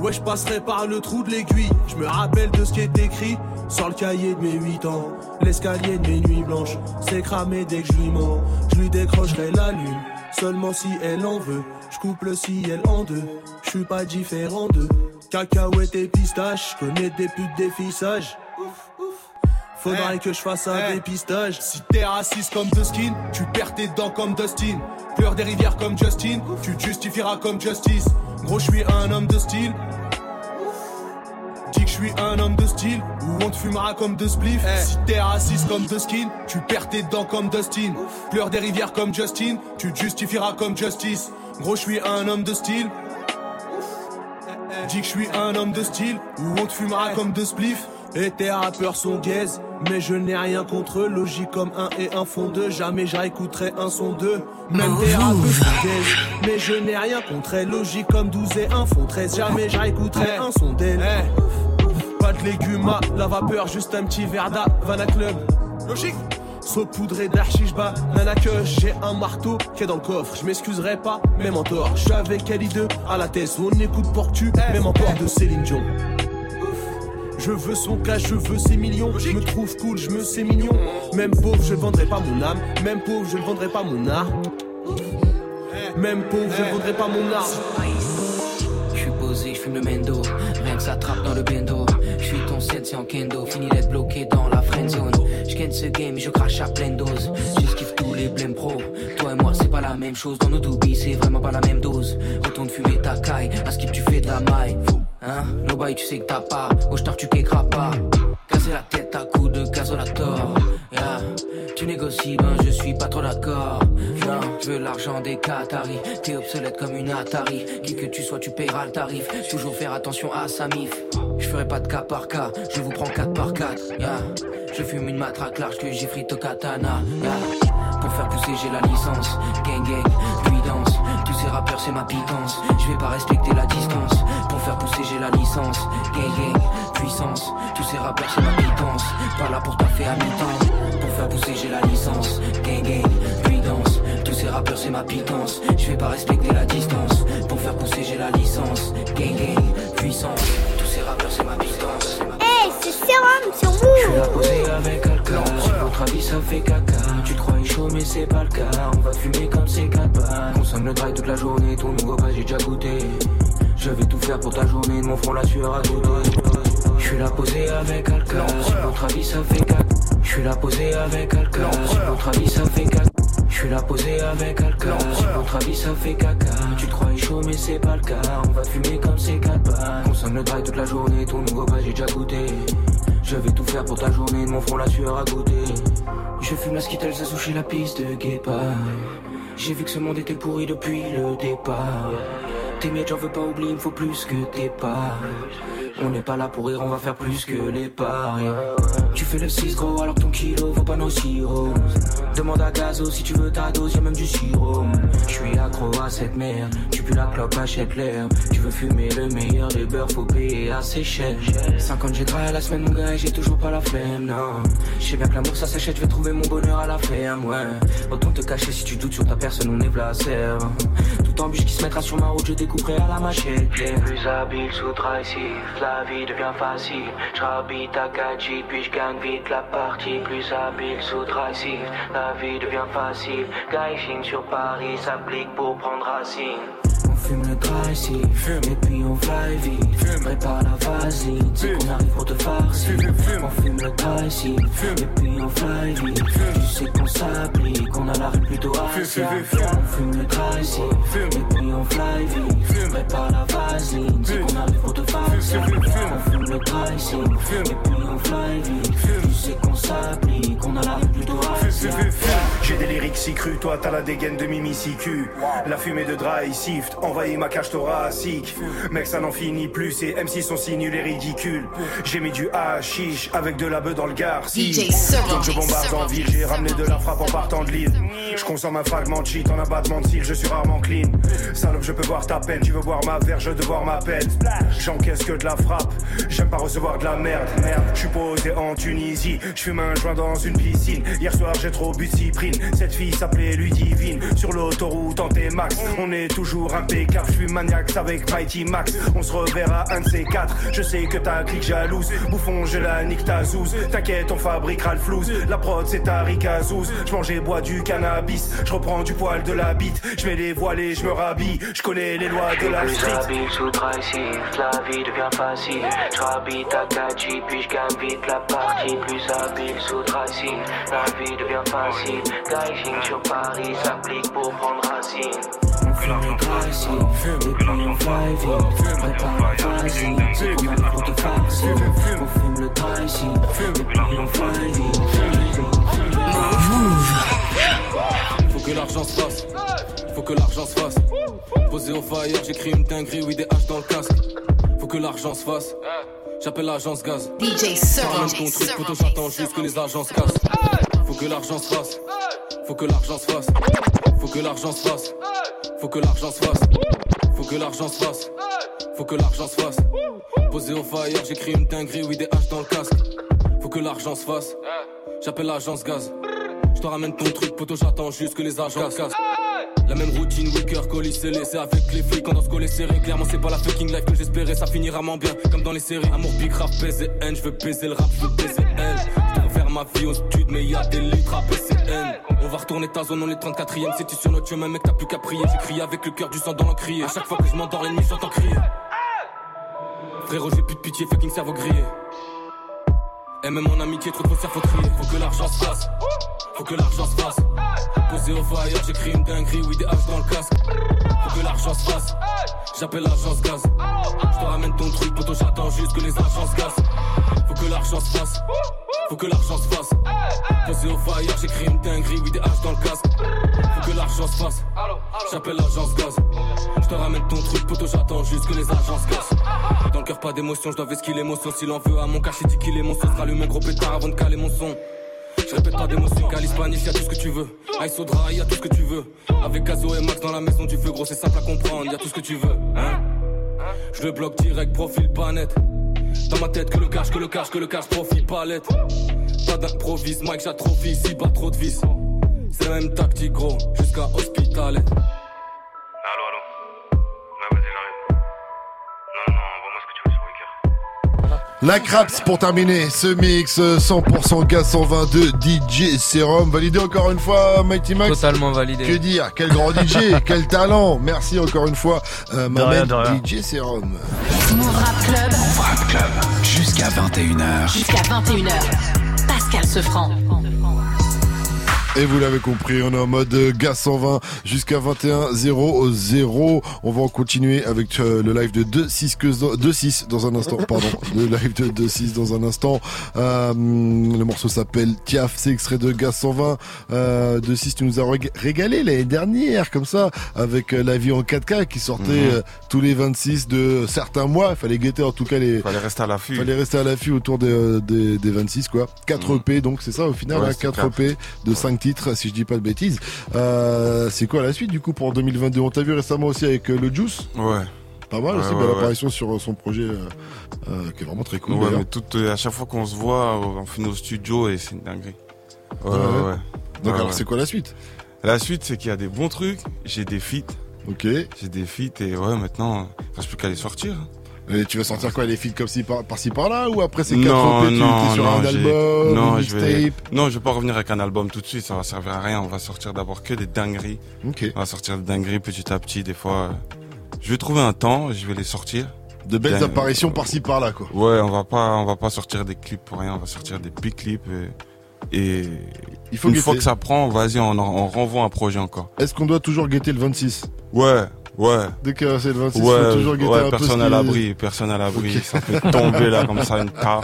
Ouais, je passerai par le trou de l'aiguille. Je me rappelle de ce qui est écrit sur le cahier de mes 8 ans. L'escalier de mes nuits blanches, c'est cramé dès que je lui mens. Je lui décrocherai la lune, seulement si elle en veut. Je coupe le ciel en deux, je suis pas différent d'eux. Cacahuètes et pistaches, connais des putes des fissages. Faudrait que je fasse un dépistage. Si t'es raciste comme Dustin, tu perds tes dents comme Dustin. Pleure des rivières comme Justin, tu te justifieras comme Justice. Gros, je suis un homme de style. Dis que je suis un homme de style, ou on te fumera comme de spliff. Si t'es raciste comme Dustin, tu perds tes dents comme Dustin. Pleure des rivières comme Justin, tu te justifieras comme Justice. Gros, je suis un homme de style. Dis que je suis un homme de style, ou on te fumera comme de spliff. Et tes rappeurs sont gaze, Mais je n'ai rien contre eux, logique comme un et un font deux. Jamais j'écouterai un son deux. Même des rappeurs sont gays. Mais je n'ai rien contre elle, logique comme 12 et 1 font 13. Jamais j'écouterai un son d'elle. Pas de légumes, à la vapeur, juste un petit verre d'Havana Club. Logique. Saupoudré d'archichba, nana que j'ai un marteau qui est dans le coffre. Je m'excuserai pas, même en tort. Je suis avec Ali 2 à la tête. On écoute pour tu, même en port de Céline Dion. Je veux son cash, je veux ses millions. Je me trouve cool, je me sais mignon. Même pauvre, je ne vendrai pas mon âme. Même pauvre, je ne vendrai pas mon art. Même pauvre, je ne vendrai pas mon art. Je suis posé, je fume le mendo. Rien que ça trappe dans le bendo. Je suis ton set, c'est en kendo. Fini d'être bloqué dans la friend zone. Je ce game je crache à pleine dose. J'esquive tous les blèmes pro. Toi et moi, c'est pas la même chose. Dans nos doubis, c'est vraiment pas la même dose. Retourne fumer ta caille. À skip, tu fais de la maille. Hein? No tu sais que t'as pas. Au star, tu qu'écras pas. Casser la tête à coups de gazolator. Yeah. Tu négocies, ben je suis pas trop d'accord. Non, je veux l'argent des Qataris. T'es obsolète comme une Atari. Qui que tu sois, tu paieras le tarif. Toujours faire attention à sa mif. Je ferai pas de cas par cas, je vous prends 4 par 4. Yeah. Je fume une matraque large que j'ai au katana. Pour faire pousser, j'ai la licence. Gang gang, puis danse. Tous ces rappeurs, c'est ma pitance. Je vais pas respecter la distance. Pour faire pousser, j'ai la licence. Gang gang, puissance. Tous ces rappeurs, c'est ma pitance. Pas là pour taffer à mi-temps. Pour faire pousser, j'ai la licence. Gang gang, puis danse. Tous ces rappeurs, c'est ma pitance. Je vais pas respecter la distance. Pour faire pousser, j'ai la licence. Gang gang, puissance. Tous ces rappeurs, c'est ma pitance. Hey, c'est Sérum sur Je suis vous. posé avec quelqu'un Si votre avis ça fait caca Tu te croyais chaud mais c'est pas le cas On va fumer comme c'est quatre balles Consomme le dry toute la journée Ton nouveau pas j'ai déjà goûté Je vais tout faire pour ta journée De mon front la sueur à Je suis là posé avec Si votre avis ça fait caca Je suis là posé avec Si votre avis ça fait caca je suis là posé avec Si votre avis ça fait caca. Tu te croyais chaud mais c'est pas le cas. On va fumer comme c'est quatre balles. Consomme le dry toute la journée Ton nouveau pas j'ai déjà goûté. Je vais tout faire pour ta journée, de mon front la sueur à goûter. Je fume la Skittles à sushi, la piste de guépard. J'ai vu que ce monde était pourri depuis le départ. Tes miettes, j'en veux pas oublier, il me faut plus que tes parts. On n'est pas là pour rire, on va faire plus que les paris. Tu fais le 6 gros alors que ton kilo vaut pas nos sirops. Demande à Gazo si tu veux ta dose, y'a même du sirop. Je suis accro à cette merde, tu pues la clope, achète l'herbe. Tu veux fumer le meilleur des beurres, faut payer assez cher. 50 j'ai travaillé la semaine, mon gars, et j'ai toujours pas la flemme, non. Je sais bien que l'amour ça s'achète, je vais trouver mon bonheur à la ferme, ouais. Autant te cacher si tu doutes sur ta personne, on est placé. Tout embûche qui se mettra sur ma route, je découperai à la machette. yeah. Plus habile sous la vie devient facile. J'habite à Gadji, puis je gagne vite la partie. Plus habile sous dressif, la vie devient facile. Guy sur Paris s'applique pour prendre racine. On fume le dry ici, et puis on fly vite. Prépare la vaseline, c'est qu'on arrive pour te farcir. On fume le dry ici, et puis on fly vite. Tu sais qu'on s'applique, qu'on a la rue plutôt assise. On fume le dry ici, et puis on fly vite. Prépare la vaseline, c'est qu'on arrive pour te farcir. On fume le dry ici, et puis on fly vite. Tu sais qu'on s'applique, qu'on a la rue plutôt assise. J'ai des lyrics si crus, toi t'as la dégaine de Mimi Sicu. La fumée de dry sift envahit ma cage thoracique. Mec, ça n'en finit plus, ces MC sont si nuls et ridicules. J'ai mis du hashish avec de la bœuf dans le Serum. donc je bombarde en ville, j'ai ramené de la frappe en partant de l'île. Je consomme un fragment de shit en abattement de cils, je suis rarement clean. Salope, je peux voir ta peine, tu veux voir ma verge, de voir ma peine. J'encaisse que de la frappe, j'aime pas recevoir de la merde. Merde, je suis posé en Tunisie, je fume un joint dans une piscine. Hier soir, j'ai trop bu de cyprine. Cette fille s'appelait Ludivine. Sur l'autoroute en T-Max, on est toujours impeccable. Je suis maniaque avec Mighty Max. On se reverra un de ces quatre. Je sais que ta clique jalouse. Bouffon, je la nique ta zouze. T'inquiète, on fabriquera le flouze. La prod, c'est ta ricazouz. Je mange et bois du cannabis. Je reprends du poil de la bite. Je mets les voiles et je me rhabille. Je connais les lois de la Plus street. habile sous dressif, la vie devient facile. J'habite à Gadji, puis je gagne vite la partie. Plus habile sous dressif, la vie devient facile. Guy sur Paris s'applique pour prendre racine. On Faut que l'argent se fasse, faut que l'argent se fasse. Posé au fire, j'écris une dinguerie, oui, des haches dans le casque. Faut que l'argent se fasse. J'appelle l'agence gaz. DJ poto, j'attends juste que les agences cassent. Faut que l'argent se fasse. Faut que l'argent se fasse. Faut que l'argent se fasse. Faut que l'argent se fasse. Faut que l'argent se fasse. Faut que l'argent se fasse. Posé au fire, j'écris une dinguerie, oui, des haches dans le casque. Faut que l'argent se fasse. J'appelle l'agence gaz. Je te ramène ton truc, poto, j'attends juste que les agents cassent. La même routine, wicker, colis c'est avec les flics, on doit se coller serré. Clairement, c'est pas la fucking life que j'espérais, ça finira moins bien, comme dans les séries. Amour, big rap, PZN, je veux baiser le rap, je veux baiser elle. Je ma vie au stud, mais y a des litres à PCN. On va retourner ta zone, on est 34ème, c'est tu sur notre chemin, mec, t'as plus qu'à prier. J'écris avec le cœur du sang dans l'encrier. À chaque fois que je m'endors, l'ennemi, j'entends crier. Frérot, j'ai plus de pitié, fucking cerveau grillé. Et même mon amitié, trop de faut trier. Faut que l'argent se fasse. Faut que l'argent se fasse. Posé au fire, j'écris une dinguerie, oui, des haches dans le casque. Faut que l'argent se fasse. J'appelle l'agence gaz. Je te ramène ton truc, poto, j'attends juste que les agences cassent. Faut que l'argent se fasse. Faut que l'argent se fasse. Posé au fire, j'écris une dinguerie, oui, des haches dans le casque. Faut que l'argent se fasse. J'appelle l'agence gaz. Je te ramène ton truc, poto, j'attends juste que les agences cassent. Dans le cœur, pas d'émotion, je dois vesquiller l'émotion. S'il en veut à mon cachet, dit qu'il est mon son. Sera le un gros pétard avant de caler mon son. Je répète pas d'émotion, Calice Spanish, y'a tout ce que tu veux. Ice Sodra, y'a tout ce que tu veux. Avec Gazo et Max dans la maison du feu, gros, c'est simple à comprendre, y'a tout ce que tu veux. Hein? Je le bloque direct, profil pas net. Dans ma tête, que le cash, que le cash, que le cash, profil palette. Pas d'improvise, Mike, j'atrophie, si pas trop de vis. C'est la même tactique, gros, jusqu'à hospitalet. Allô, allô. Ouais, vas-y, j'arrive. Non, non, envoie-moi ce que tu veux sur Wicker. La Craps pour terminer ce mix euh, 100% gaz 122 DJ Serum. Validé encore une fois, Mighty Max. Totalement validé. Que dire? Quel grand DJ, quel talent. Merci encore une fois, euh, ma rien, rien. DJ Serum. Move Rap Club. Rap Club. Jusqu'à 21h. Jusqu'à 21h. Pascal Sefranc. Et vous l'avez compris, on est en mode gaz 120 jusqu'à 21 0 0. On va en continuer avec euh, le live de 2-6 que- 2-6 dans un instant, pardon. Le live de 2-6 dans un instant. Euh, le morceau s'appelle Tiaf, c'est extrait de gaz 120. Euh, 2-6, tu nous as rég- régalé l'année dernière, comme ça, avec euh, La vie en 4K qui sortait Mhm. tous les 26 de certains mois. Il fallait guetter en tout cas les... Fallait rester à l'affût. Fallait rester à l'affût autour des, euh, des, des 26 quoi. 4 EP donc c'est ça au final. Ouais, hein, c'est 4 quatre. EP de 5 titres si je dis pas de bêtises. Euh, c'est quoi la suite du coup pour 2022 On t'a vu récemment aussi avec euh, le Juice Ouais. Pas mal Ouais, aussi, ouais, belle ouais. apparition sur euh, son projet euh, euh, qui est vraiment très cool Ouais, d'ailleurs. mais tout, euh, à chaque fois qu'on se voit, on fait nos studios et c'est une dinguerie. Ouais, Ouais. Donc alors c'est quoi la suite? La suite, c'est qu'il y a des bons trucs, j'ai des feats. Ok. J'ai des feats et ouais, maintenant, il reste plus qu'à les sortir. Et tu vas sortir quoi les feats comme ci par, par-ci par-là ou après c'est 4 Non, non, sur non, un album, non, je vais, non, je vais pas revenir avec un album tout de suite, ça va servir à rien. On va sortir d'abord que des dingueries. Ok. On va sortir des dingueries petit à petit, des fois. euh, Je vais trouver un temps, je vais les sortir. De belles apparitions par-ci par-là quoi. Ouais, on va pas, on va pas sortir des clips pour rien, on va sortir des big clips et, et Il faut une guetter. fois que ça prend, vas-y, on, on renvoie un projet encore. Est-ce qu'on doit toujours guetter le 26 Ouais, ouais. Dès que c'est le 26, Ouais, faut toujours guetter ouais, un peu personne à l'abri, personne à l'abri, ça peut tomber là comme ça une part.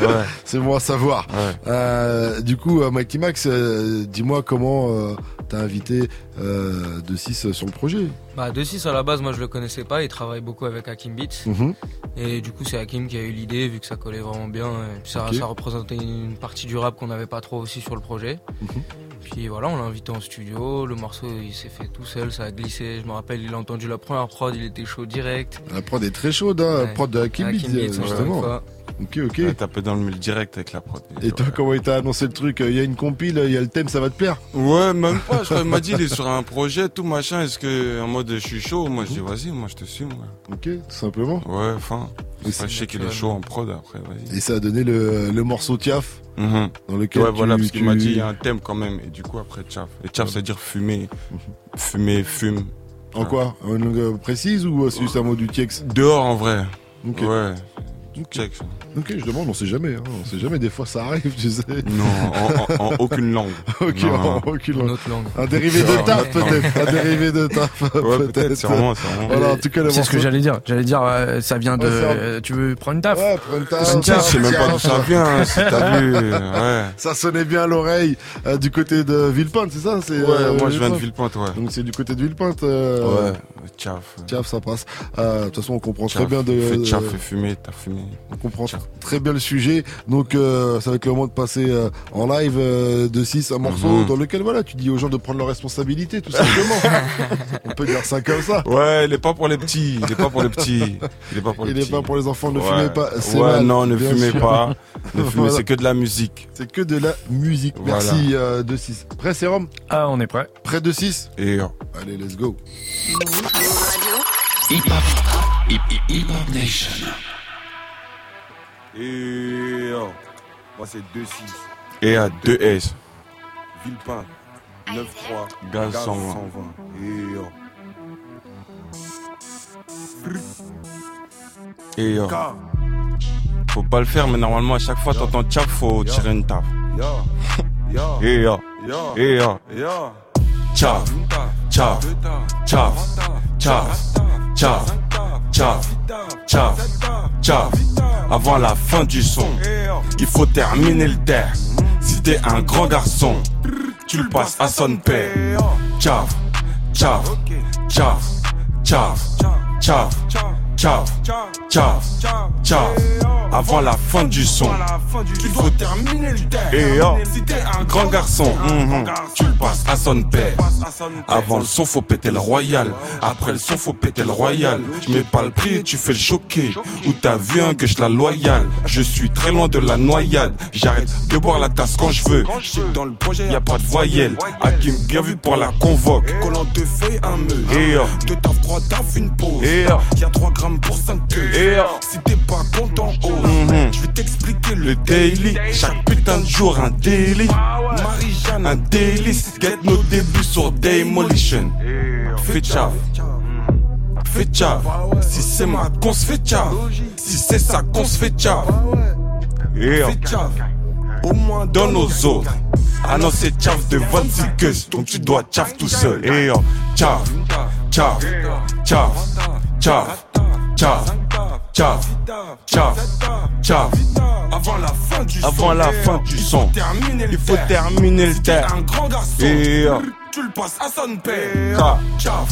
Ouais. C'est bon à savoir. Ouais. Euh, du coup, euh, Mikey Max, euh, dis-moi comment euh, t'as invité euh, De 6 sur le projet. Bah, 2-6 à la base, moi je le connaissais pas, il travaille beaucoup avec Hakim Beats. Mhm. Et du coup, c'est Hakim qui a eu l'idée, vu que ça collait vraiment bien. Et puis ça représentait une partie du rap qu'on n'avait pas trop aussi sur le projet. Mhm. Puis voilà, on l'a invité en studio, le morceau il s'est fait tout seul, ça a glissé. Je me rappelle, il a entendu la première prod, il était chaud direct. La prod est très chaude, hein, Ouais. prod de Hakim euh, justement. fois. Ok, ok. Ouais, Taper dans le mille direct avec la prod. Et toi, comment il t'a annoncé le truc? Il y a une compile, il y a le thème, ça va te plaire? Ouais, même pas. Je crois qu'il m'a dit il est sur un projet, tout machin. Est-ce que en mode je suis chaud? Moi je dis vas-y, moi je te suis. Moi. Ok, tout simplement. Ouais, enfin. Je sais qu'il est chaud en prod après, vas-y. Et ça a donné le, le morceau Tiaf, Mhm. dans lequel Ouais, tu- voilà, parce qu'il m'a dit il y a un thème quand même. Et du coup, après, tchaf. Et tchaf, veut dire fumer. Fumer, fume. En quoi? En langue euh, précise ou euh, c'est juste un mot du Tiex? Dehors en vrai. Ok. Ouais. Ok, je demande, on sait jamais, hein, on sait jamais, des fois ça arrive, tu sais. Non, en, en- en aucune langue. Ok, Non. en aucune langue. Une autre langue. Un dérivé de taf peut-être, un dérivé de taf Ouais, peut-être. peut-être, c'est vraiment- c'est vraiment- Voilà, en tout cas, C'est ce que j'allais dire. J'allais dire, euh, ça vient de. Euh, tu veux prendre une taf Ouais, prends une taf. Une je sais même pas d'où ça vient, hein, si t'as vu. Ouais. Ça sonnait bien à l'oreille euh, du côté de Villepinte, c'est ça? C'est, Ouais, euh, moi je viens de Villepinte, ouais. Donc c'est du côté de Villepinte. Euh... Ouais, tchaf. Tchaf, ça passe. Euh, De toute façon, on comprend Tchaf. très bien de. Fais tchaf et fumer, t'as fumé. On comprend très bien le sujet. Donc euh, ça va être le moment de passer euh, en live euh, de 6 un morceau Mhm. dans lequel voilà, tu dis aux gens de prendre leurs responsabilités tout simplement. On peut dire ça comme ça. Ouais, il est pas pour les petits. Il est pas pour les petits. Il est pas pour les Il est petits. pas pour les enfants, ne Ouais. fumez pas, Ouais, mal, non, ne fumez sûr. pas. Ne fumez, Voilà. c'est que de la musique. C'est que de la musique. Voilà. Merci euh, de 6. Prêt Sérum? Ah, on est prêt. Prêt de 6 Et euh, Allez, let's go. Hip Hop Nation. Et oh, moi c'est 2-6. et à 2S. Villepin. 9-3. Gaz 120. Et oh. Et euh, faut pas le faire, mais normalement à chaque fois t'entends tchaf, faut tirer une taf. Yo. Yo. Et euh, Yo. et euh, Chav, chav, chav, chav, chav, chav, chav, chav. Avant la fin du son, il faut terminer le terre. Si t'es un grand garçon, tu le passes à son père. Chav, chav, chav, chav, chav, chav tchaf, tchaf, tchaf. Avant la fin du son, il faut terminer le terre. Et oh, si t'es un grand garçon, mhm, tu le passes à son père. Avant le son, faut péter le royal. Après le son, faut péter le royal. Je mets pas le prix et tu fais le choqué. Ou t'as vu un que je la loyal. Je suis très loin de la noyade. J'arrête de boire la tasse quand je veux. Dans le projet, y a pas de voyelle. Hakim bien vu pour la convoque. Collant deux feuilles, un meule. Et oh, deux taf, trois taf, une pause. Oh, y a 3 grammes pour 5 queues. Et si t'es pas content, oh, je vais t'expliquer le daily. Chaque putain de jour, un daily. Marie-Jeanne, un délice. Get nos débuts sur Demolition. Fais tchaf. Fais tchaf. Si c'est ma qu'on se fait tchaf. Si c'est ça qu'on se fait tchaf. Et Fais tchaf. Au moins dans nos autres. Ah non, c'est tchaf de 26 queues. Donc tu dois tchaf tout seul. Et oh, tchaf. Tchaf. Tchaf. Tchaf tchaf, tchaf, tchaf, tchaf. Avant la fin du son, la fin du son. il faut terminer le terre. Un grand garçon, tu le passes à son père. Tchaf,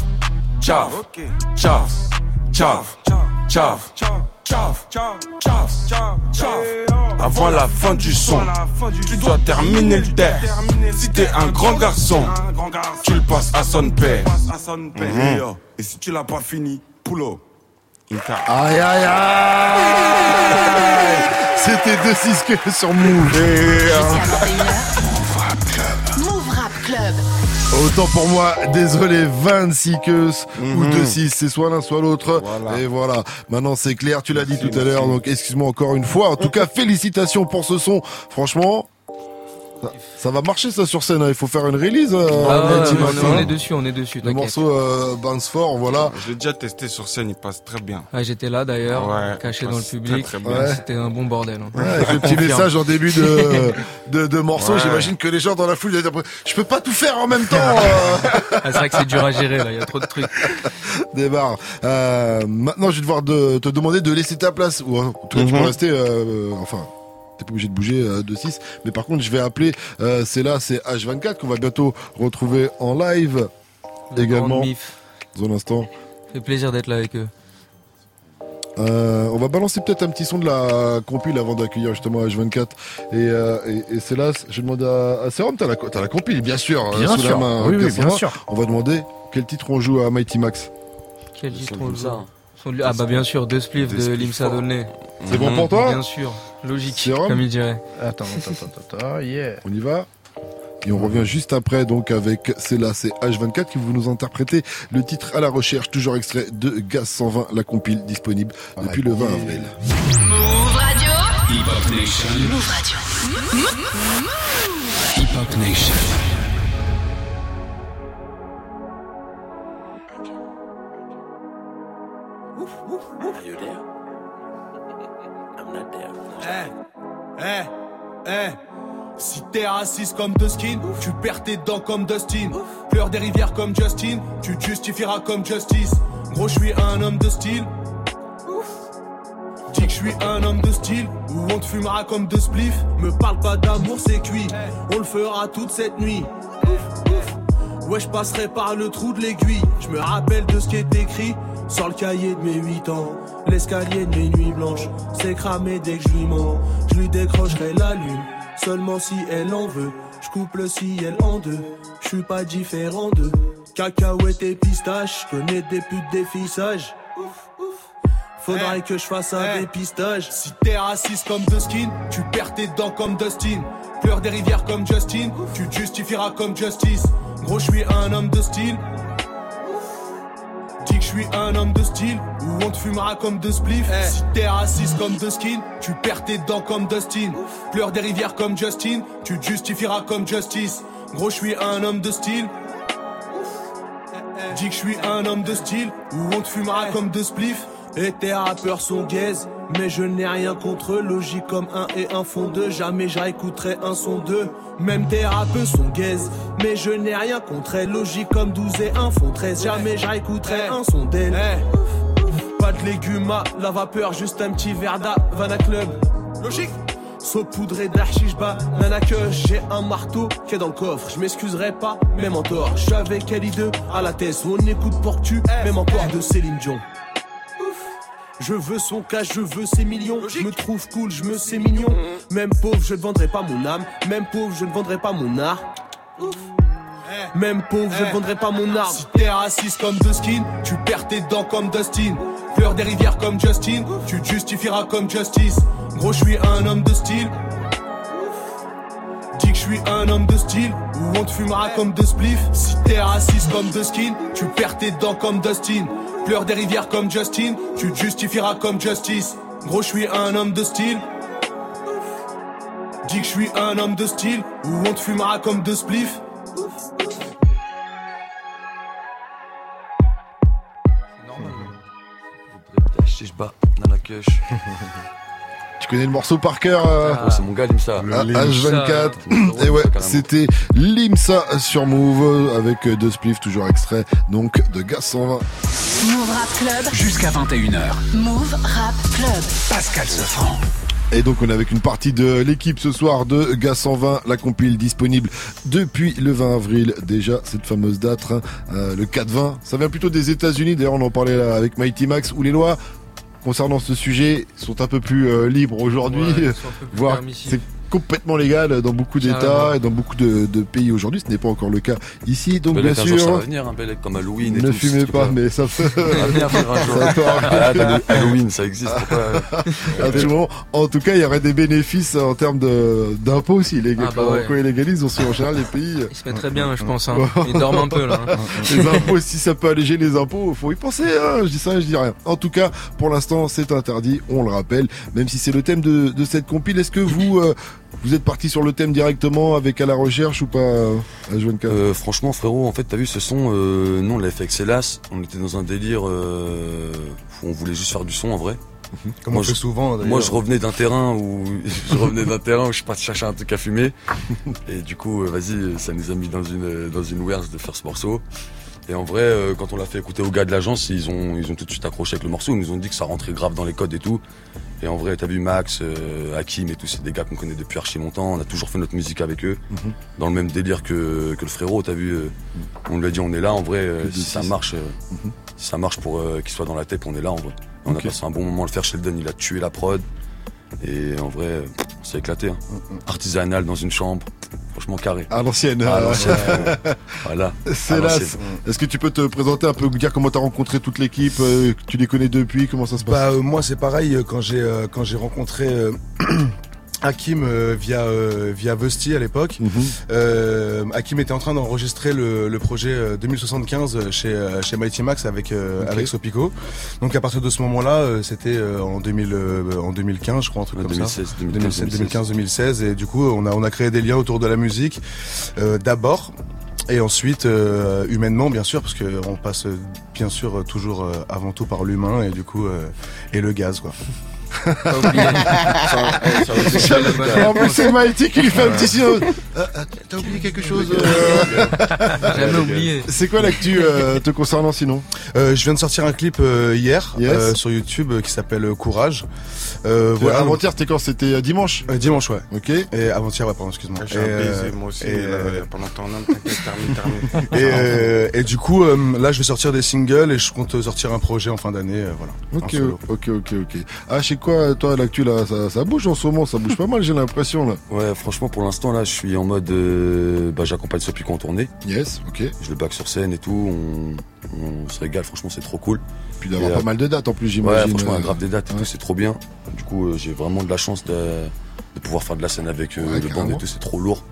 tchaf, tchaf, tchaf, tchaf. Avant la fin du son, tu dois terminer le terre. Si t'es un grand garçon, tu le passes à son père. Et si tu l'as pas fini, pull up. Aïe aïe aïe C'était 2-6 que sur Move. Move Rap Club. Autant pour moi, désolé, 26 queues ou Mhm. 2-6, c'est soit l'un soit l'autre. Et voilà, maintenant c'est clair, tu l'as dit tout à l'heure, donc excuse-moi encore une fois. En tout cas, félicitations pour ce son. Franchement, ça, ça va marcher ça sur scène, hein. il faut faire une release. euh, Ah ouais, on, est, on hein. est dessus, on est dessus. Le morceau euh, Bounce Fort, voilà. Je l'ai déjà testé sur scène, il passe très bien. J'étais là d'ailleurs, Ouais, caché dans le public. C'était un bon bordel. hein. Le petit message en début de, de, de morceau, Ouais. j'imagine que les gens dans la foule, je peux pas tout faire en même temps. euh. Ah, c'est vrai que c'est dur à gérer là, il y a trop de trucs. Débarre. Euh, maintenant, je vais devoir de- te demander de laisser ta place. Ou en tout cas, tu Mhm. peux rester. euh, enfin, t'es pas obligé de bouger euh, de 6. Mais par contre, je vais appeler. euh, c'est là, c'est H24 qu'on va bientôt retrouver en live également. Dans un instant. fait plaisir d'être là avec eux. Euh, on va balancer peut-être un petit son de la compile avant d'accueillir justement H24 et, euh, et, et c'est là je demande à, à Serum t'as la, t'as la compile bien sûr hein, Bien sous la sûr. main Oui, oui, Cassandra. bien sûr. on va demander quel titre on joue à Mighty Max Quel titre on joue Ah bah bien sûr, deux spliffs de Limsa. Dolnay. C'est bon pour toi Bien sûr, logique, Sérum comme il dirait. Attends, attends, attends, attends, yeah. On y va et on revient juste après donc avec c'est là c'est H24 qui vous nous interpréter le titre à la recherche toujours extrait de Gaz 120 la compile disponible depuis le 20 avril. Move Radio. Hip Hop Nation. Move Radio. Hip Hop Nation. Eh, eh, eh. Si t'es raciste comme Skin, tu perds tes dents comme Dustin. Pleure des rivières comme Justin, tu justifieras comme Justice. Gros, je suis un homme de style. Dis que je suis un homme de style, ou on te fumera comme de spliff. Me parle pas d'amour, c'est cuit. On le fera toute cette nuit. Ouais, je passerai par le trou de l'aiguille. Je me rappelle de ce qui est écrit sur le cahier de mes 8 ans. L'escalier de mes nuits blanches, c'est cramé dès que je lui mens. Je lui décrocherai la lune, seulement si elle en veut. Je coupe le ciel en deux, je suis pas différent d'eux. Cacahuètes et pistaches, je connais des putes des fissages. Faudrait que je fasse un dépistage. Si t'es raciste comme Skin, tu perds tes dents comme Dustin. Pleure des rivières comme Justin, tu te justifieras comme Justice. Gros, je suis un homme de style. Suis un homme de style, ou on te fumera comme de spliff. Si t'es raciste comme The Skin, tu perds tes dents comme Dustin. Pleure des rivières comme Justin, tu te justifieras comme Justice. Gros, je suis un homme de style. Dis que je suis un homme de style, ou on te fumera comme de spliff. Et tes rappeurs sont gays, mais je n'ai rien contre eux. Logique comme un et un font deux, jamais j'écouterai un son d'eux. Même tes rappeurs sont gays, mais je n'ai rien contre elles. Logique comme 12 et 1 font 13, jamais j'écouterai un son d'elles. Pas de légumes à la vapeur, juste un petit verre d'Havana Club. Logique Saupoudré d'archiche nana que j'ai un marteau qui est dans le coffre. Je m'excuserai pas, même en tort. Je suis avec Ellie 2 à la tête. On écoute pour que tu, même encore de Céline Dion. Je veux son cash, je veux ses millions. Je me trouve cool, je me sais mignon. Même pauvre, je ne vendrai pas mon âme. Même pauvre, je ne vendrai pas mon art. Même pauvre, je ne vendrai pas mon art. Si t'es raciste comme Skin, tu perds tes dents comme Dustin. Fleur des rivières comme Justin, tu justifieras comme Justice. Gros, je suis un homme de style. Dis que je suis un homme de style, ou on te fumera comme de spliff. Si t'es raciste comme Skin, tu perds tes dents comme Dustin. Pleure des rivières comme Justin, tu te justifieras comme Justice. Gros, je suis un homme de style. Dis que je suis un homme de style, ou on te fumera comme de spliff. Tu connais le morceau par cœur euh, c'est mon gars Limsa. Ah, H24. Et ouais, c'était Limsa sur Move avec deux spliffs, toujours extrait donc de Gaz 120. Move Rap Club. Jusqu'à 21h. Move Rap Club. Pascal Sefranc. Et donc on est avec une partie de l'équipe ce soir de Gas 120, la compile disponible depuis le 20 avril. Déjà cette fameuse date, hein, euh, le 4-20, ça vient plutôt des États-Unis. D'ailleurs on en parlait là avec Mighty Max où les lois concernant ce sujet sont un peu plus euh, libres aujourd'hui, Ouais, voire complètement légal dans beaucoup d'États et dans beaucoup de, de pays aujourd'hui. Ce n'est pas encore le cas ici, donc bien un jour, ça sûr. va venir, hein, Belek, comme Halloween et Ne tout, fumez pas, mais ça peut. Ah. Halloween, ça existe. Absolument. En tout cas, il y aurait des bénéfices en termes de d'impôts aussi. Les gars, Ah, bah ouais. légalisent, on sait en général les pays. Ils se mettraient bien, je pense. Hein. Ils dorment un peu là. hein. les impôts, si ça peut alléger les impôts, faut y penser. Hein. Je dis ça, je dis rien. En tout cas, pour l'instant, c'est interdit. On le rappelle, même si c'est le thème de, de cette compile. Est-ce que vous euh, vous êtes parti sur le thème directement avec à la recherche ou pas euh, H24 Euh, franchement, frérot, en fait, t'as vu ce son, euh, nous on l'a fait avec Célas. On était dans un délire euh, où on voulait juste faire du son en vrai. Comme on je, fait souvent, d'ailleurs. Moi, je revenais d'un terrain où je revenais d'un terrain où je suis parti chercher un truc à fumer. Et du coup, vas-y, ça nous a mis dans une dans une de faire ce morceau. Et en vrai, euh, quand on l'a fait écouter aux gars de l'agence, ils ont ils ont tout de suite accroché avec le morceau. Ils nous ont dit que ça rentrait grave dans les codes et tout. Et en vrai, t'as vu Max, euh, Hakim et tout, c'est des gars qu'on connaît depuis archi longtemps. On a toujours fait notre musique avec eux, Mhm. dans le même délire que, que le frérot. T'as vu, euh, on lui a dit on est là. En vrai, euh, si ça marche, Mhm. si ça marche pour qu'il soit dans la tête, on est là en vrai. On a passé un bon moment à le faire. Sheldon, il a tué la prod. Et en vrai, on s'est éclaté. hein. Artisanal dans une chambre, franchement carré. À l'ancienne. À l'ancienne, frérot. voilà. C'est là. Est-ce que tu peux te présenter un peu, dire comment t'as rencontré toute l'équipe, euh, tu les connais depuis, comment ça se passe? Bah euh, moi c'est pareil euh, quand j'ai euh, quand j'ai rencontré euh, Hakim euh, via euh, via Vesti à l'époque. Mhm. Euh, Hakim était en train d'enregistrer le, le projet euh, 2075 chez euh, chez Mighty Max avec euh, Ok. avec Sopico. Donc à partir de ce moment-là, euh, c'était euh, en 2000 euh, en 2015 je crois un truc comme 2016, ça. 2015, 2015 2016 et du coup on a on a créé des liens autour de la musique euh, d'abord et ensuite, euh, humainement, bien sûr, parce que on passe euh, bien sûr euh, toujours euh, avant tout par l'humain et du coup euh, et le gaz, quoi. Pas oublié. En plus, c'est Maïti qui lui fait un petit signe. Euh, euh, T'as oublié quelque chose euh Jamais oublié. C'est quoi l'actu euh, te concernant sinon Euh, je viens de sortir un clip euh, hier Yes. euh, sur YouTube euh, qui s'appelle euh, Courage. Euh, Voilà, Avant-hier, c'était quand? C'était euh, dimanche? Euh, dimanche, ouais. Ok. Et avant-hier, ouais, pardon, excuse-moi. J'ai Et, un euh, baiser, moi aussi, euh, pendant ton nom, t'inquiète, termine, termine. et, euh, et du coup, euh, là, je vais sortir des singles et je compte sortir un projet en fin d'année, euh, voilà. en Ok, solo. ok, ok, ok. Ah, je sais quoi, toi, l'actu là, ça, ça bouge en ce moment, ça bouge pas mal, j'ai l'impression là. Ouais, franchement, pour l'instant, là, je suis en mode. euh, bah, j'accompagne Sopico en tournée. Yes, ok. Je le back sur scène et tout. On, on se régale, franchement, c'est trop cool. Puis d'avoir pas euh, mal de dates en plus, Ouais, j'imagine. franchement, euh, un grave des dates et tout, c'est trop bien. Du coup, j'ai vraiment de la chance de, de pouvoir faire de la scène avec Ouais, le band et tout, c'est trop lourd.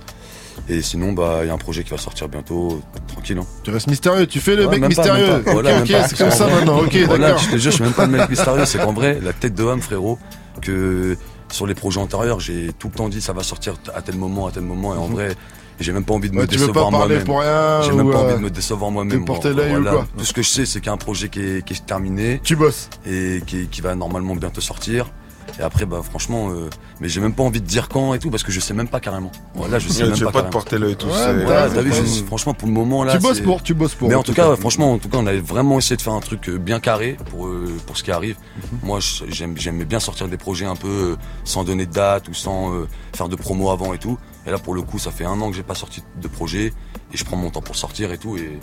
Et sinon, bah, il y a un projet qui va sortir bientôt, tranquille. Hein. Tu restes mystérieux, tu fais le Ouais, mec pas, mystérieux. pas. Voilà, ok, c'est comme ça maintenant, ok, voilà, d'accord. Je te jure, je suis même pas le mec mystérieux, c'est qu'en vrai, la tête de homme, frérot, que sur les projets antérieurs, j'ai tout le temps dit ça va sortir à tel moment, à tel moment, et en vrai, j'ai même pas envie de me. Ouais, tu veux décevoir pas parler moi-même. pour rien J'ai même pas euh, envie de me décevoir moi-même. Tout ce que je sais, c'est qu'il y a un projet qui est, qui est terminé. Tu bosses. Et qui, qui va normalement bientôt sortir. Et après, bah franchement, euh, mais j'ai même pas envie de dire quand et tout parce que je sais même pas carrément. Voilà, je sais Ouais, même tu pas. carrément. porter l'œil tout Ouais, seul. voilà, Ouais, t'as vu, ouais. je- franchement, pour le moment là. Tu bosses pour, tu bosses pour, Mais en tout tout cas, cas. franchement, en tout cas, on avait vraiment essayé de faire un truc euh, bien carré pour euh, pour ce qui arrive. Mhm. Moi, j'aimais bien sortir des projets un peu euh, sans donner de date ou sans euh, faire de promo avant et tout. Et là, pour le coup, ça fait un an que j'ai pas sorti de projet et je prends mon temps pour sortir et tout et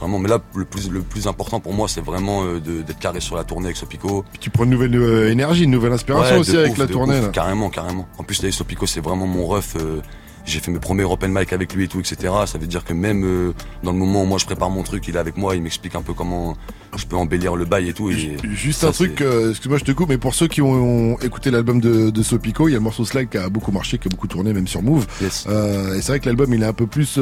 Vraiment, mais là, le plus, le plus important pour moi, c'est vraiment euh, de- d'être carré sur la tournée avec Sopico. Tu prends une nouvelle euh, énergie, une nouvelle inspiration Ouais, aussi de avec ouf, la de tournée. ouf, là. Carrément, carrément. En plus, là, Sopico, c'est vraiment mon ref. euh, j'ai fait mes premiers open mic avec lui et tout, etc. Ça veut dire que même euh, dans le moment où moi je prépare mon truc, il est avec moi, il m'explique un peu comment je peux embellir le bail et tout. Et Juste ça, un truc, euh, excuse-moi, je te coupe, mais pour ceux qui ont, ont écouté l'album de, de Sopico, il y a le morceau Slag qui a beaucoup marché, qui a beaucoup tourné, même sur Move. Euh, et c'est vrai que l'album, il est un peu plus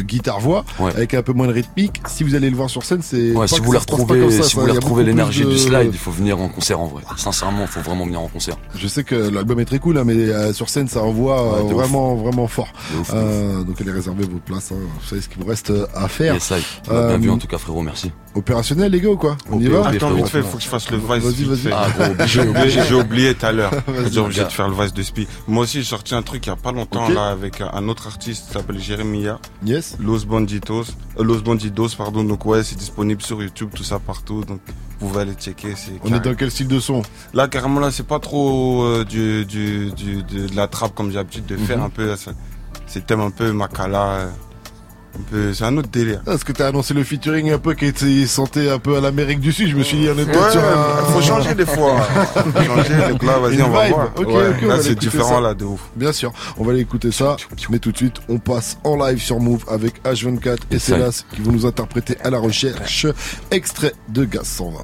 guitare-voix, avec un peu moins de rythmique. Si vous allez le voir sur scène, c'est. Ouais, si vous voulez retrouver, ça, si vous voulez retrouver l'énergie de- du slide, il faut venir en concert en vrai. Sincèrement, il faut vraiment venir en concert. Je sais que l'album est très cool, hein, mais sur scène, ça envoie Ouais, ouf. vraiment, fort. Euh, donc allez réserver vos places. hein. Vous savez ce qu'il vous reste euh, à faire. Yes, live. On a bien vu en tout cas, frérot, merci. Opérationnel, les gars, ou quoi On y va Attends, vite fait, faut que je fasse le vice. Vas-y, vas-y. Ah, J'ai oublié, tout à l'heure. J'ai obligé de faire le vice de spi. Moi aussi, j'ai sorti un truc il y a pas longtemps, là, avec un- autre artiste qui s'appelle Jeremiah. Yes. Los Banditos. euh, Los Bandidos, pardon. Donc, ouais, c'est disponible sur YouTube, tout ça partout. Donc, vous pouvez aller checker. c'est On est dans quel style de son Là, carrément, là, c'est pas trop euh, du, du, du- de, de la trappe comme j'ai l'habitude de faire Mhm. un peu. ça- C'est thème un peu Makala. euh, c'est un autre délire. Parce que t'as annoncé le featuring un peu qui était santé un peu à l'Amérique du Sud. Je me suis dit, on est peut-être Ouais, sur un... faut changer des fois. Faut changer, donc là, vas-y, on va vibe. voir. Ouais, là, c'est différent, ça. là, de ouf. Bien sûr, on va aller écouter ça. Mais tout de suite, on passe en live sur Move avec H24 et. Célas qui vont nous interpréter à la recherche extrait de Gaz 120.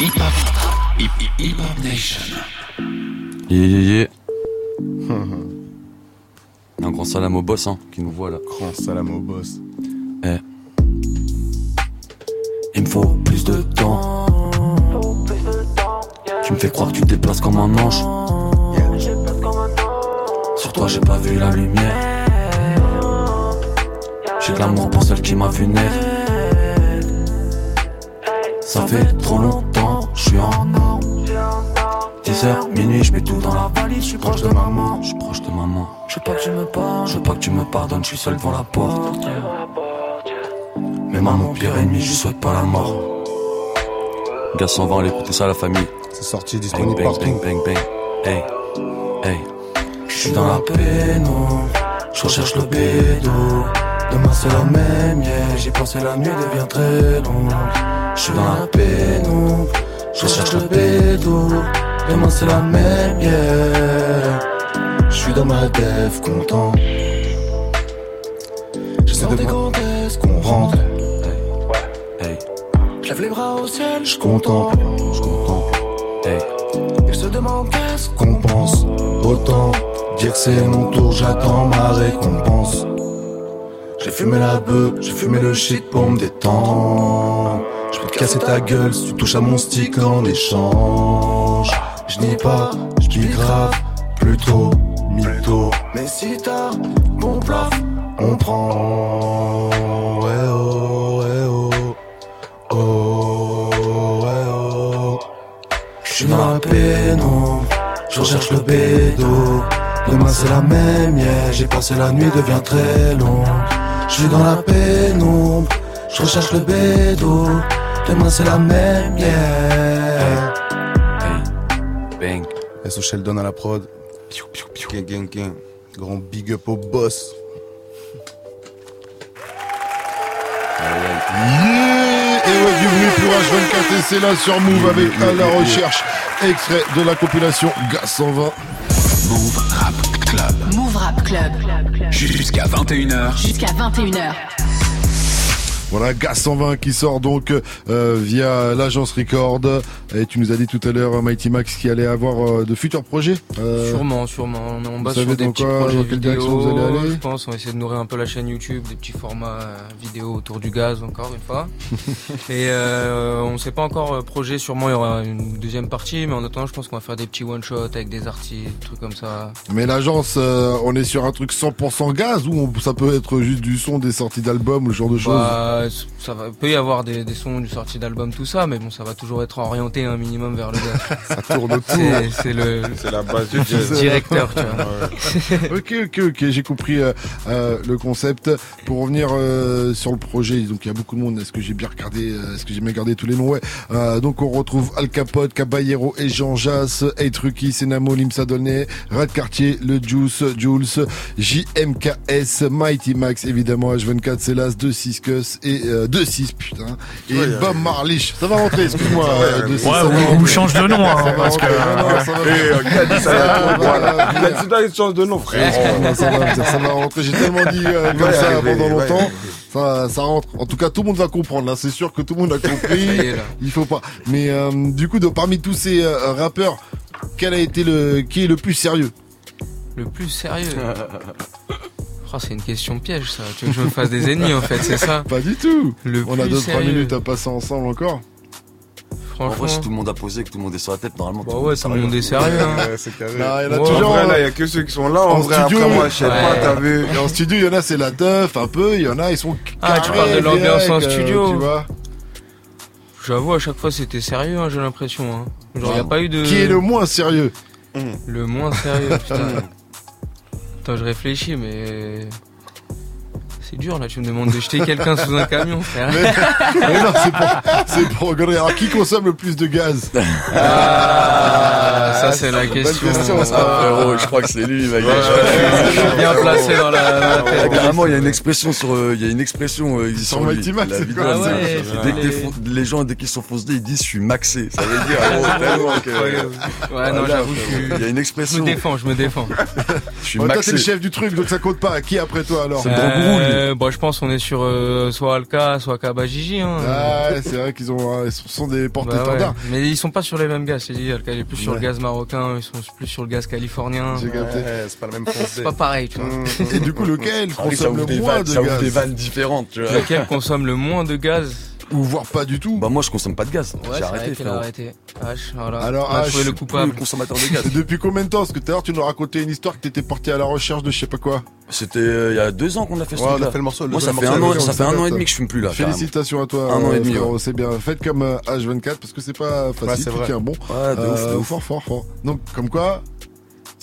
Hip Hop Nation. Yeah, yeah, yeah. Un grand salam au boss hein, qui nous voit là. Grand salam au boss. Eh. Il me faut plus de temps. Tu me fais croire que tu te déplaces comme un ange. Sur toi, j'ai pas vu la lumière. J'ai de l'amour pour celle qui m'a vu naître. Ça fait trop longtemps, je suis en 10h, minuit, je mets tout dans la valise, je suis proche de maman. Je suis proche de maman. Je veux pas que tu me pardonnes, je veux pas que tu me pardonnes, je suis seul devant la porte. Mais maman, pire ennemi, je souhaite pas la mort. Gars 120, allez écouter ça à la famille. C'est sorti, Bang, disponible bang, partout. bang, bang, bang. Hey, hey. Je suis dans la peine, je recherche le bédo. Demain c'est la même, yeah. J'ai pensé la nuit devient très longue. Je suis dans la peine, je recherche le bédo. Demain c'est la même, yeah. Je suis dans ma dev content. Je sais de quand est-ce qu'on rentre. Hey, Je lève les bras au ciel, je contemple. je comprends. Hey, Il se demande qu'est-ce qu'on pense. Autant dire que c'est mon tour, j'attends ma récompense. J'ai fumé la bœuf, j'ai fumé le shit pour me détendre. Je peux te casser ta gueule si tu touches à mon stick en échange. Je pas, je grave, plutôt mytho. Mais si t'as bon plaf, on prend. Ouais, oh, ouais, oh. Oh, ouais, oh. pénombre. Je recherche le bédo. Demain c'est la même, yeah. J'ai passé la nuit, devient très long. Je suis dans la pénombre. Je recherche le bédo. Demain c'est la même, yeah. SO Sheldon à la prod. Gang, gang, gang. Grand big up au boss. Yeah Et ouais, bienvenue pour H24 et c'est là sur Move avec à la recherche extrait de la compilation Gaz 120. Move Rap Club. Move Rap Club. Jusqu'à 21h. Jusqu'à 21h. Voilà, Gaz 120 qui sort donc euh, via l'agence Record. Et tu nous as dit tout à l'heure, Mighty Max, qui allait avoir euh, de futurs projets. Euh, Sûrement, sûrement. On, savez sur des petits quoi, projets dans quelle direction vidéo. vous allez aller Je pense on va essayer de nourrir un peu la chaîne YouTube, des petits formats euh, vidéo autour du gaz encore une fois. Et euh, on sait pas encore projet. Sûrement il y aura une deuxième partie, mais en attendant, je pense qu'on va faire des petits one shot avec des artistes, des trucs comme ça. Mais l'agence, euh, on est sur un truc 100% gaz ou ça peut être juste du son, des sorties d'albums ce genre de choses? Bah, ça va, peut y avoir des, des sons du sortie d'album, tout ça, mais bon, ça va toujours être orienté un minimum vers le gaz. Ça tourne autour. C'est- C'est le, C'est la base du directeur, tu vois. ok, ok, ok, j'ai compris euh, euh, le concept. Pour revenir euh, sur le projet, donc il y a beaucoup de monde. Est-ce que j'ai bien regardé euh, Est-ce que j'ai bien gardé tous les noms? Ouais. Euh, donc on retrouve Al Capote, Caballero et Jean Jass, Eight Ruki, Senamo, Limsa Dolné, Red Cartier, Le Juice, Jules, JMKS, Mighty Max, évidemment H24, Célas, 2-6 Cus et euh, 2-6 putain et Ouais, Bob Marlich. Ça va rentrer, excuse-moi. Ouais, 2-6, ouais, rentrer. change de nom, hein, va parce que- rentrer. Non, non, ça va Eh, là. Il a dit, là, il change de nom, frère. Oh, ça va, ça va rentrer. J'ai tellement dit euh, comme ça pendant longtemps. Ça, ça rentre. En tout cas, tout le monde va comprendre. Là, c'est sûr que tout le monde a compris. Il faut pas. Mais euh, du coup, de, parmi tous ces euh, rappeurs, quel a été le qui est le plus sérieux? Le plus sérieux? Oh, c'est une question piège, ça. Tu veux que je me fasse des ennemis, en fait, c'est ça? Pas du tout. Le On a plus 2-3 sérieux. minutes à passer ensemble encore. En vrai, si tout le monde a posé, que tout le monde est sur la tête, normalement. Bah ouais, tout le monde est sérieux. Hein. Ouais, c'est carré. Là, il y en a toujours. En vrai, là, il y a que ceux qui sont là. En, en vrai, studio, après, moi, je sais ouais. pas, t'as vu. et en studio, il y en a, c'est la teuf, un peu. Il y en a, ils sont. Ah, tu parles de l'ambiance en euh, studio. Tu vois. J'avoue, à chaque fois, c'était sérieux, hein, j'ai l'impression. Hein. Genre, y a pas eu de. Qui est le moins sérieux Le moins sérieux, putain. Attends, je réfléchis, mais. C'est dur là, tu me demandes de jeter quelqu'un sous un camion, frère. Mais non, c'est pour, c'est pour regarder. Alors, qui consomme le plus de gaz? Ah, ça c'est la question. question, ça. Ah, frérot, je crois que c'est lui, mec. Je suis bien placé dans la, dans la Ah, tête. Carrément, il y a une expression sur, euh, il y a une expression euh, Sur lui. Mighty Max, La c'est vidéo, quoi Ah ouais, c'est- c'est dès que les- les gens dès qu'ils sont foncés, ils disent je suis maxé. Ça veut dire oh, tellement que. Ouais, non, Voilà, j'avoue, Il y a une Je me expression. défends, je me défends. Je suis Bon, Toi, t'es le maxé. chef du truc, donc ça compte pas. Qui après toi alors? C'est Euh, bon, je pense qu'on est sur euh, soit Alka, soit Kabajiji. Hein. Ah, ouais, c'est vrai qu'ils ont, euh, sont des Bah ouais. porte-étendards. Mais ils sont pas sur les mêmes gaz, c'est dit. Alka il est plus sur Ouais. le gaz marocain, ils sont plus sur le gaz californien. J'ai capté. Ouais, c'est pas le même C'est français. pas pareil, tu vois. Et du coup, lequel consomme ouvre le des moins vannes, de ça ouvre des gaz vannes différentes, tu vois. Lequel consomme le moins de gaz? Ou voire pas du tout Bah moi je consomme pas de gaz. Ouais, J'ai arrêté frérot. arrêté. H, voilà. Alors, On a H, trouvé le coupable. consommateur de gaz. Et Depuis combien de temps Parce que tout à l'heure, tu nous racontais une histoire que t'étais parti à la recherche de je sais pas quoi. C'était euh, il y a deux ans qu'on a fait ce Ouais, on a fait le morceau. le Moi ça fait un morceau, an, ça fait un an et demi que je fume plus là. Félicitations à toi. Un an et euh, demi, C'est bien. Faites comme euh, H24 parce que c'est pas facile. Ouais, c'est tiens bon. Ouais, de ouf, de Euh, ouf. Fort, fort, fort. Donc, comme quoi.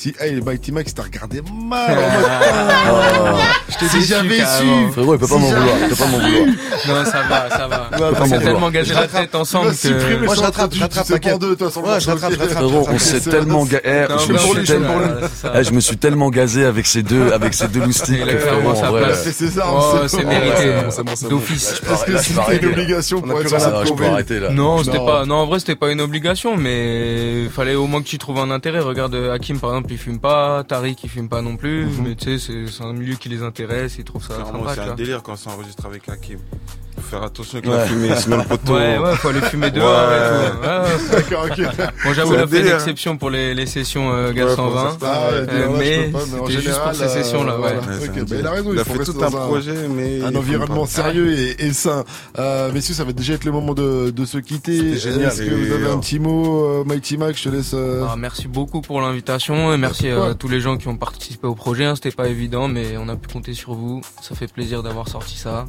Si, hey, Mighty Max, t'as regardé mal. en mode, Je t'ai si déçu, j'avais su. Frérot, il peut pas Si m'en vouloir, il peut pas m'en vouloir. Non, ça va, ça va. On s'est tellement gazé la tête ensemble supprimer que. Moi, je ça, rattrape, je rattrape, t'inquiète. le je morceau. rattrape, je rattrape. Frérot, on s'est tellement ga- eh, je me suis tellement chaud, là, c'est ça. eh, je me suis tellement gazé avec ces deux avec ces deux loustiques. C'est Oh, c'est mérité. D'office. Est-ce que c'était une obligation pour être sur la. Non, c'était pas. Non, en vrai, c'était pas une obligation, mais fallait au moins que tu trouves un intérêt. Regarde, Hakim, par exemple, il fume pas. Tariq, il fume pas non plus. Mais tu sais, c'est- un milieu qui les intéresse. Ils trouvent ça c'est un délire quand c'est enregistré avec Hakim. Faire attention avec Ouais. la fumée, sinon le poteau. Ouais, ouais, faut aller fumer dehors Ouais. et tout. Ouais, ouais. D'accord, ok. Bon, j'avoue, C'est on a fait une délire. exception pour les, les sessions euh, Gaz pour 120. certains, Ah, il a Euh, mais c'était juste général, pour ces sessions-là, euh, ouais. voilà. Ouais, bah, il a raison, il faut fait rester tout un dans un- projet, mais. un environnement sérieux et, sain. Euh, messieurs, ça va déjà être le moment de, se quitter. Est-ce que vous avez un petit mot, Mighty Max Je te laisse. Ah, merci beaucoup pour l'invitation et merci à tous les gens qui ont participé au projet. hein. C'était pas évident, mais on a pu compter sur vous. Ça fait plaisir d'avoir sorti ça.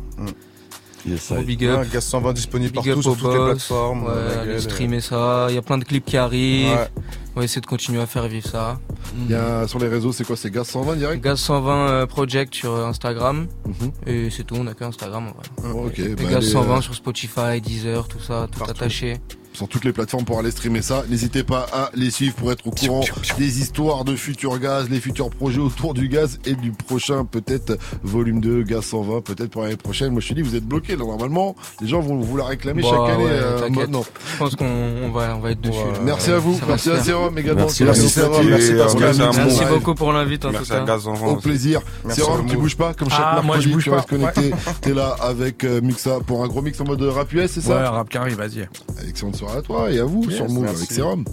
Yes, Gros big up. Ouais, Gaz 120 disponible Big partout up sur toutes les plateformes. Ouais, allez streamer ça. Il y a plein de clips qui arrivent. Ouais. On va essayer de continuer à faire vivre ça. Il y a sur les réseaux, c'est quoi C'est Gaz 120 direct? Gaz 120 euh, Project sur euh, Instagram. Mhm. Et c'est tout, on a que Instagram en vrai. Ok, Et bah, Gaz allez, 120 euh, sur Spotify, Deezer, tout ça, tout attaché. sur toutes les plateformes pour aller streamer ça. N'hésitez pas à les suivre pour être au courant des histoires de futurs gaz, les futurs projets autour du gaz et du prochain peut-être volume 2, gaz 120, peut-être pour l'année prochaine. Moi je te dis, vous êtes bloqués là normalement. Les gens vont vous la réclamer Bah, chaque année ouais, euh, maintenant. Je pense qu'on on va, on va être dessus. Merci à vous, merci à faire. Merci, merci, merci, Pascal. Merci, Merci Merci Sérum. beaucoup pour l'invite en tout cas. Au plaisir. Sérum, tu bouges pas comme chaque Ah, moi, je mercredi. bouge tu pas. restes connecté. T'es là avec euh, Mixa pour un gros mix en mode rap US, c'est Ouais, ça rap carré, vas-y. Excellente soirée à toi et à vous Yes, sur Move avec Sérum.